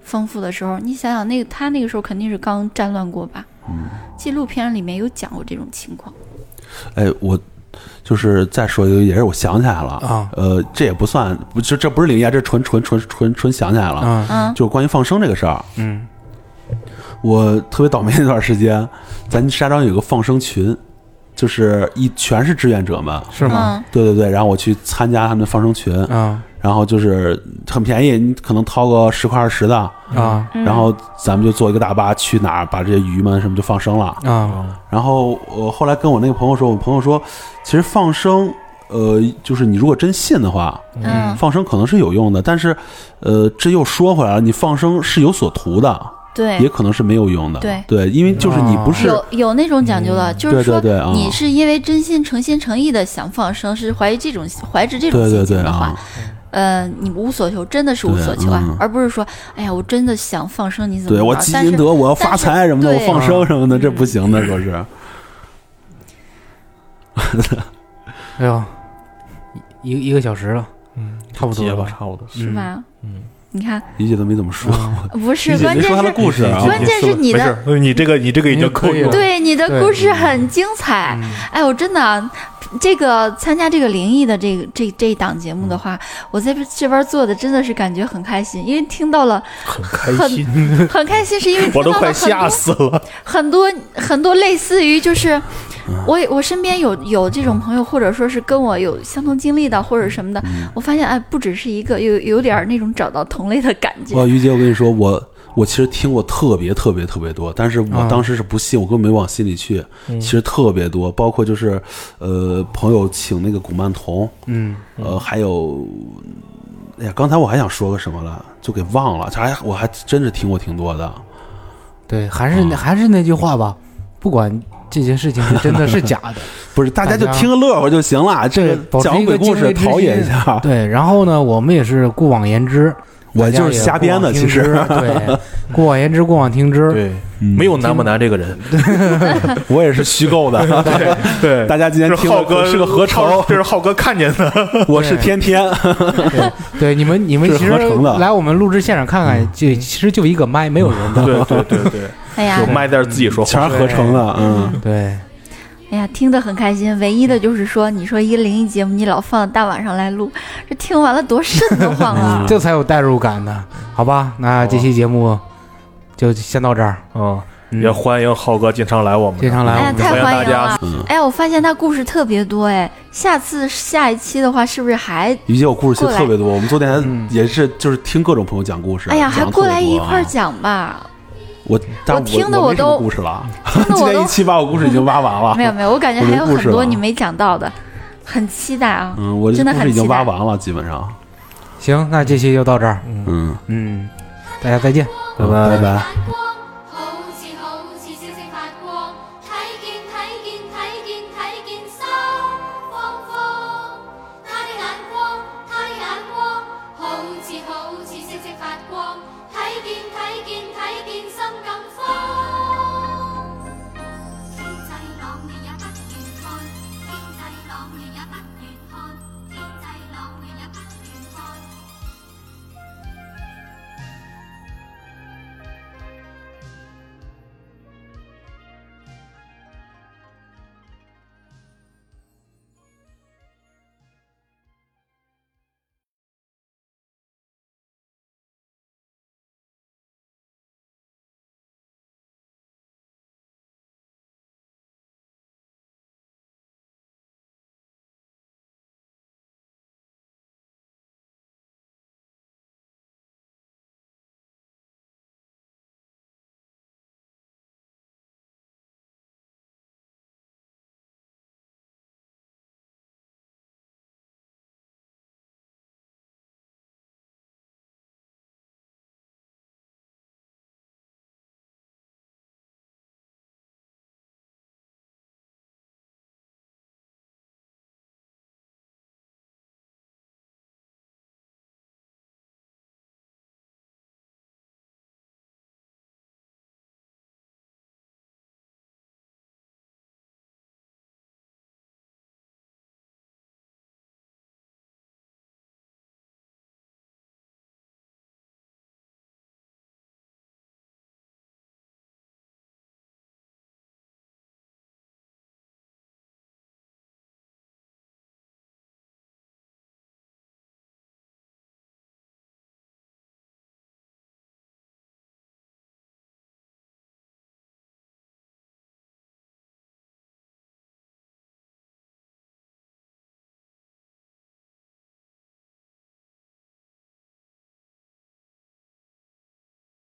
丰富的时候，你想想那个他那个时候肯定是刚战乱过吧？嗯纪录片里面有讲过这种情况。哎，我就是再说一个，也是我想起来了。啊。呃，这也不算，不这这不是灵异啊，这纯纯纯纯纯想起来了，啊嗯。就是关于放生这个事儿。嗯。我特别倒霉那段时间，咱石家庄有个放生群，就是一全是志愿者们。是吗？嗯对对对，然后我去参加他们的放生群，啊然后就是很便宜，你可能掏个十块二十的，啊嗯然后咱们就坐一个大巴去哪儿，把这些鱼们什么就放生了。啊然后我后来跟我那个朋友说，我朋友说，其实放生，呃，就是你如果真信的话，嗯放生可能是有用的，但是，呃，这又说回来了，你放生是有所图的，对，也可能是没有用的。对。对因为就是你不是有有那种讲究的，就是说对对对啊。你是因为真心诚心诚意的想放生，是怀疑这种怀着这种对对对心情的话啊，，呃，你无所求，真的是无所求啊嗯，而不是说，哎呀，我真的想放生，你怎么对我积阴德，我要发财什么的，我放生什么的，这不行的，说是。哎呦，一一个小时了，嗯，差不多结吧，差不多。是吧？嗯，你看，理解都没怎么说，不是，关键是故事啊。关键是你没的事，你这个你这个已经够可以了。对你的故事很精彩。嗯。哎，我真的啊，这个参加这个灵异的这个这这一档节目的话，我在这边做的真的是感觉很开心，因为听到了很开心，很开心，是因为 我都快听到了很多吓死了。很多很多类似于就是，嗯我我身边有有这种朋友，或者说是跟我有相同经历的，或者什么的，嗯我发现哎，不只是一个，有有点儿那种找到同类的感觉。哇，于姐，我跟你说，我我其实听过特别特别特别多，但是我啊当时是不信，我根本没往心里去。嗯其实特别多，包括就是呃，朋友请那个古曼童，嗯呃，还有，哎呀，刚才我还想说个什么了，就给忘了。这还我还真是听过挺多的。对，还是那还是那句话吧，不管这件事情是真的是假的，不是，大家就听个乐呵就行了。这对个鬼故事陶冶一下，对。然后呢，我们也是过往言之，我就是瞎编的，其实 对，过往言之，过往听之，对，嗯没有难不难这个人，我也是虚构的。对大家今天听浩哥是个合成，浩这是浩哥看见的。我是天天。对对，你们你们其实来我们录制现场看看，就其实就一个麦，没有人的。对对对对，哎呀有，麦在这自己说话。全是合成的，嗯，对，哎呀，听得很开心。唯一的就是说，你说一个灵异节目，你老放大晚上来录，这听完了多瘆得慌啊！这才有代入感呢。好吧，那这期节目就先到这儿。嗯，嗯也欢迎浩哥经常来我们，经常来哎呀，我们太欢迎大家欢迎了！嗯哎呀，我发现他故事特别多哎，下次下一期的话，是不是还于姐，我故事其实特别多。我们做电台嗯也是，就是听各种朋友讲故事。哎呀，还过来一块儿讲吧？我但我听的我都故事了。今天一期把我故事已经挖完了。没有没有，我感觉还有很多你没讲到的，很期待啊！嗯，我这真的故事已经很期待挖完了，基本上。行，那这期就到这儿。嗯，嗯，大家再见。拜拜拜。我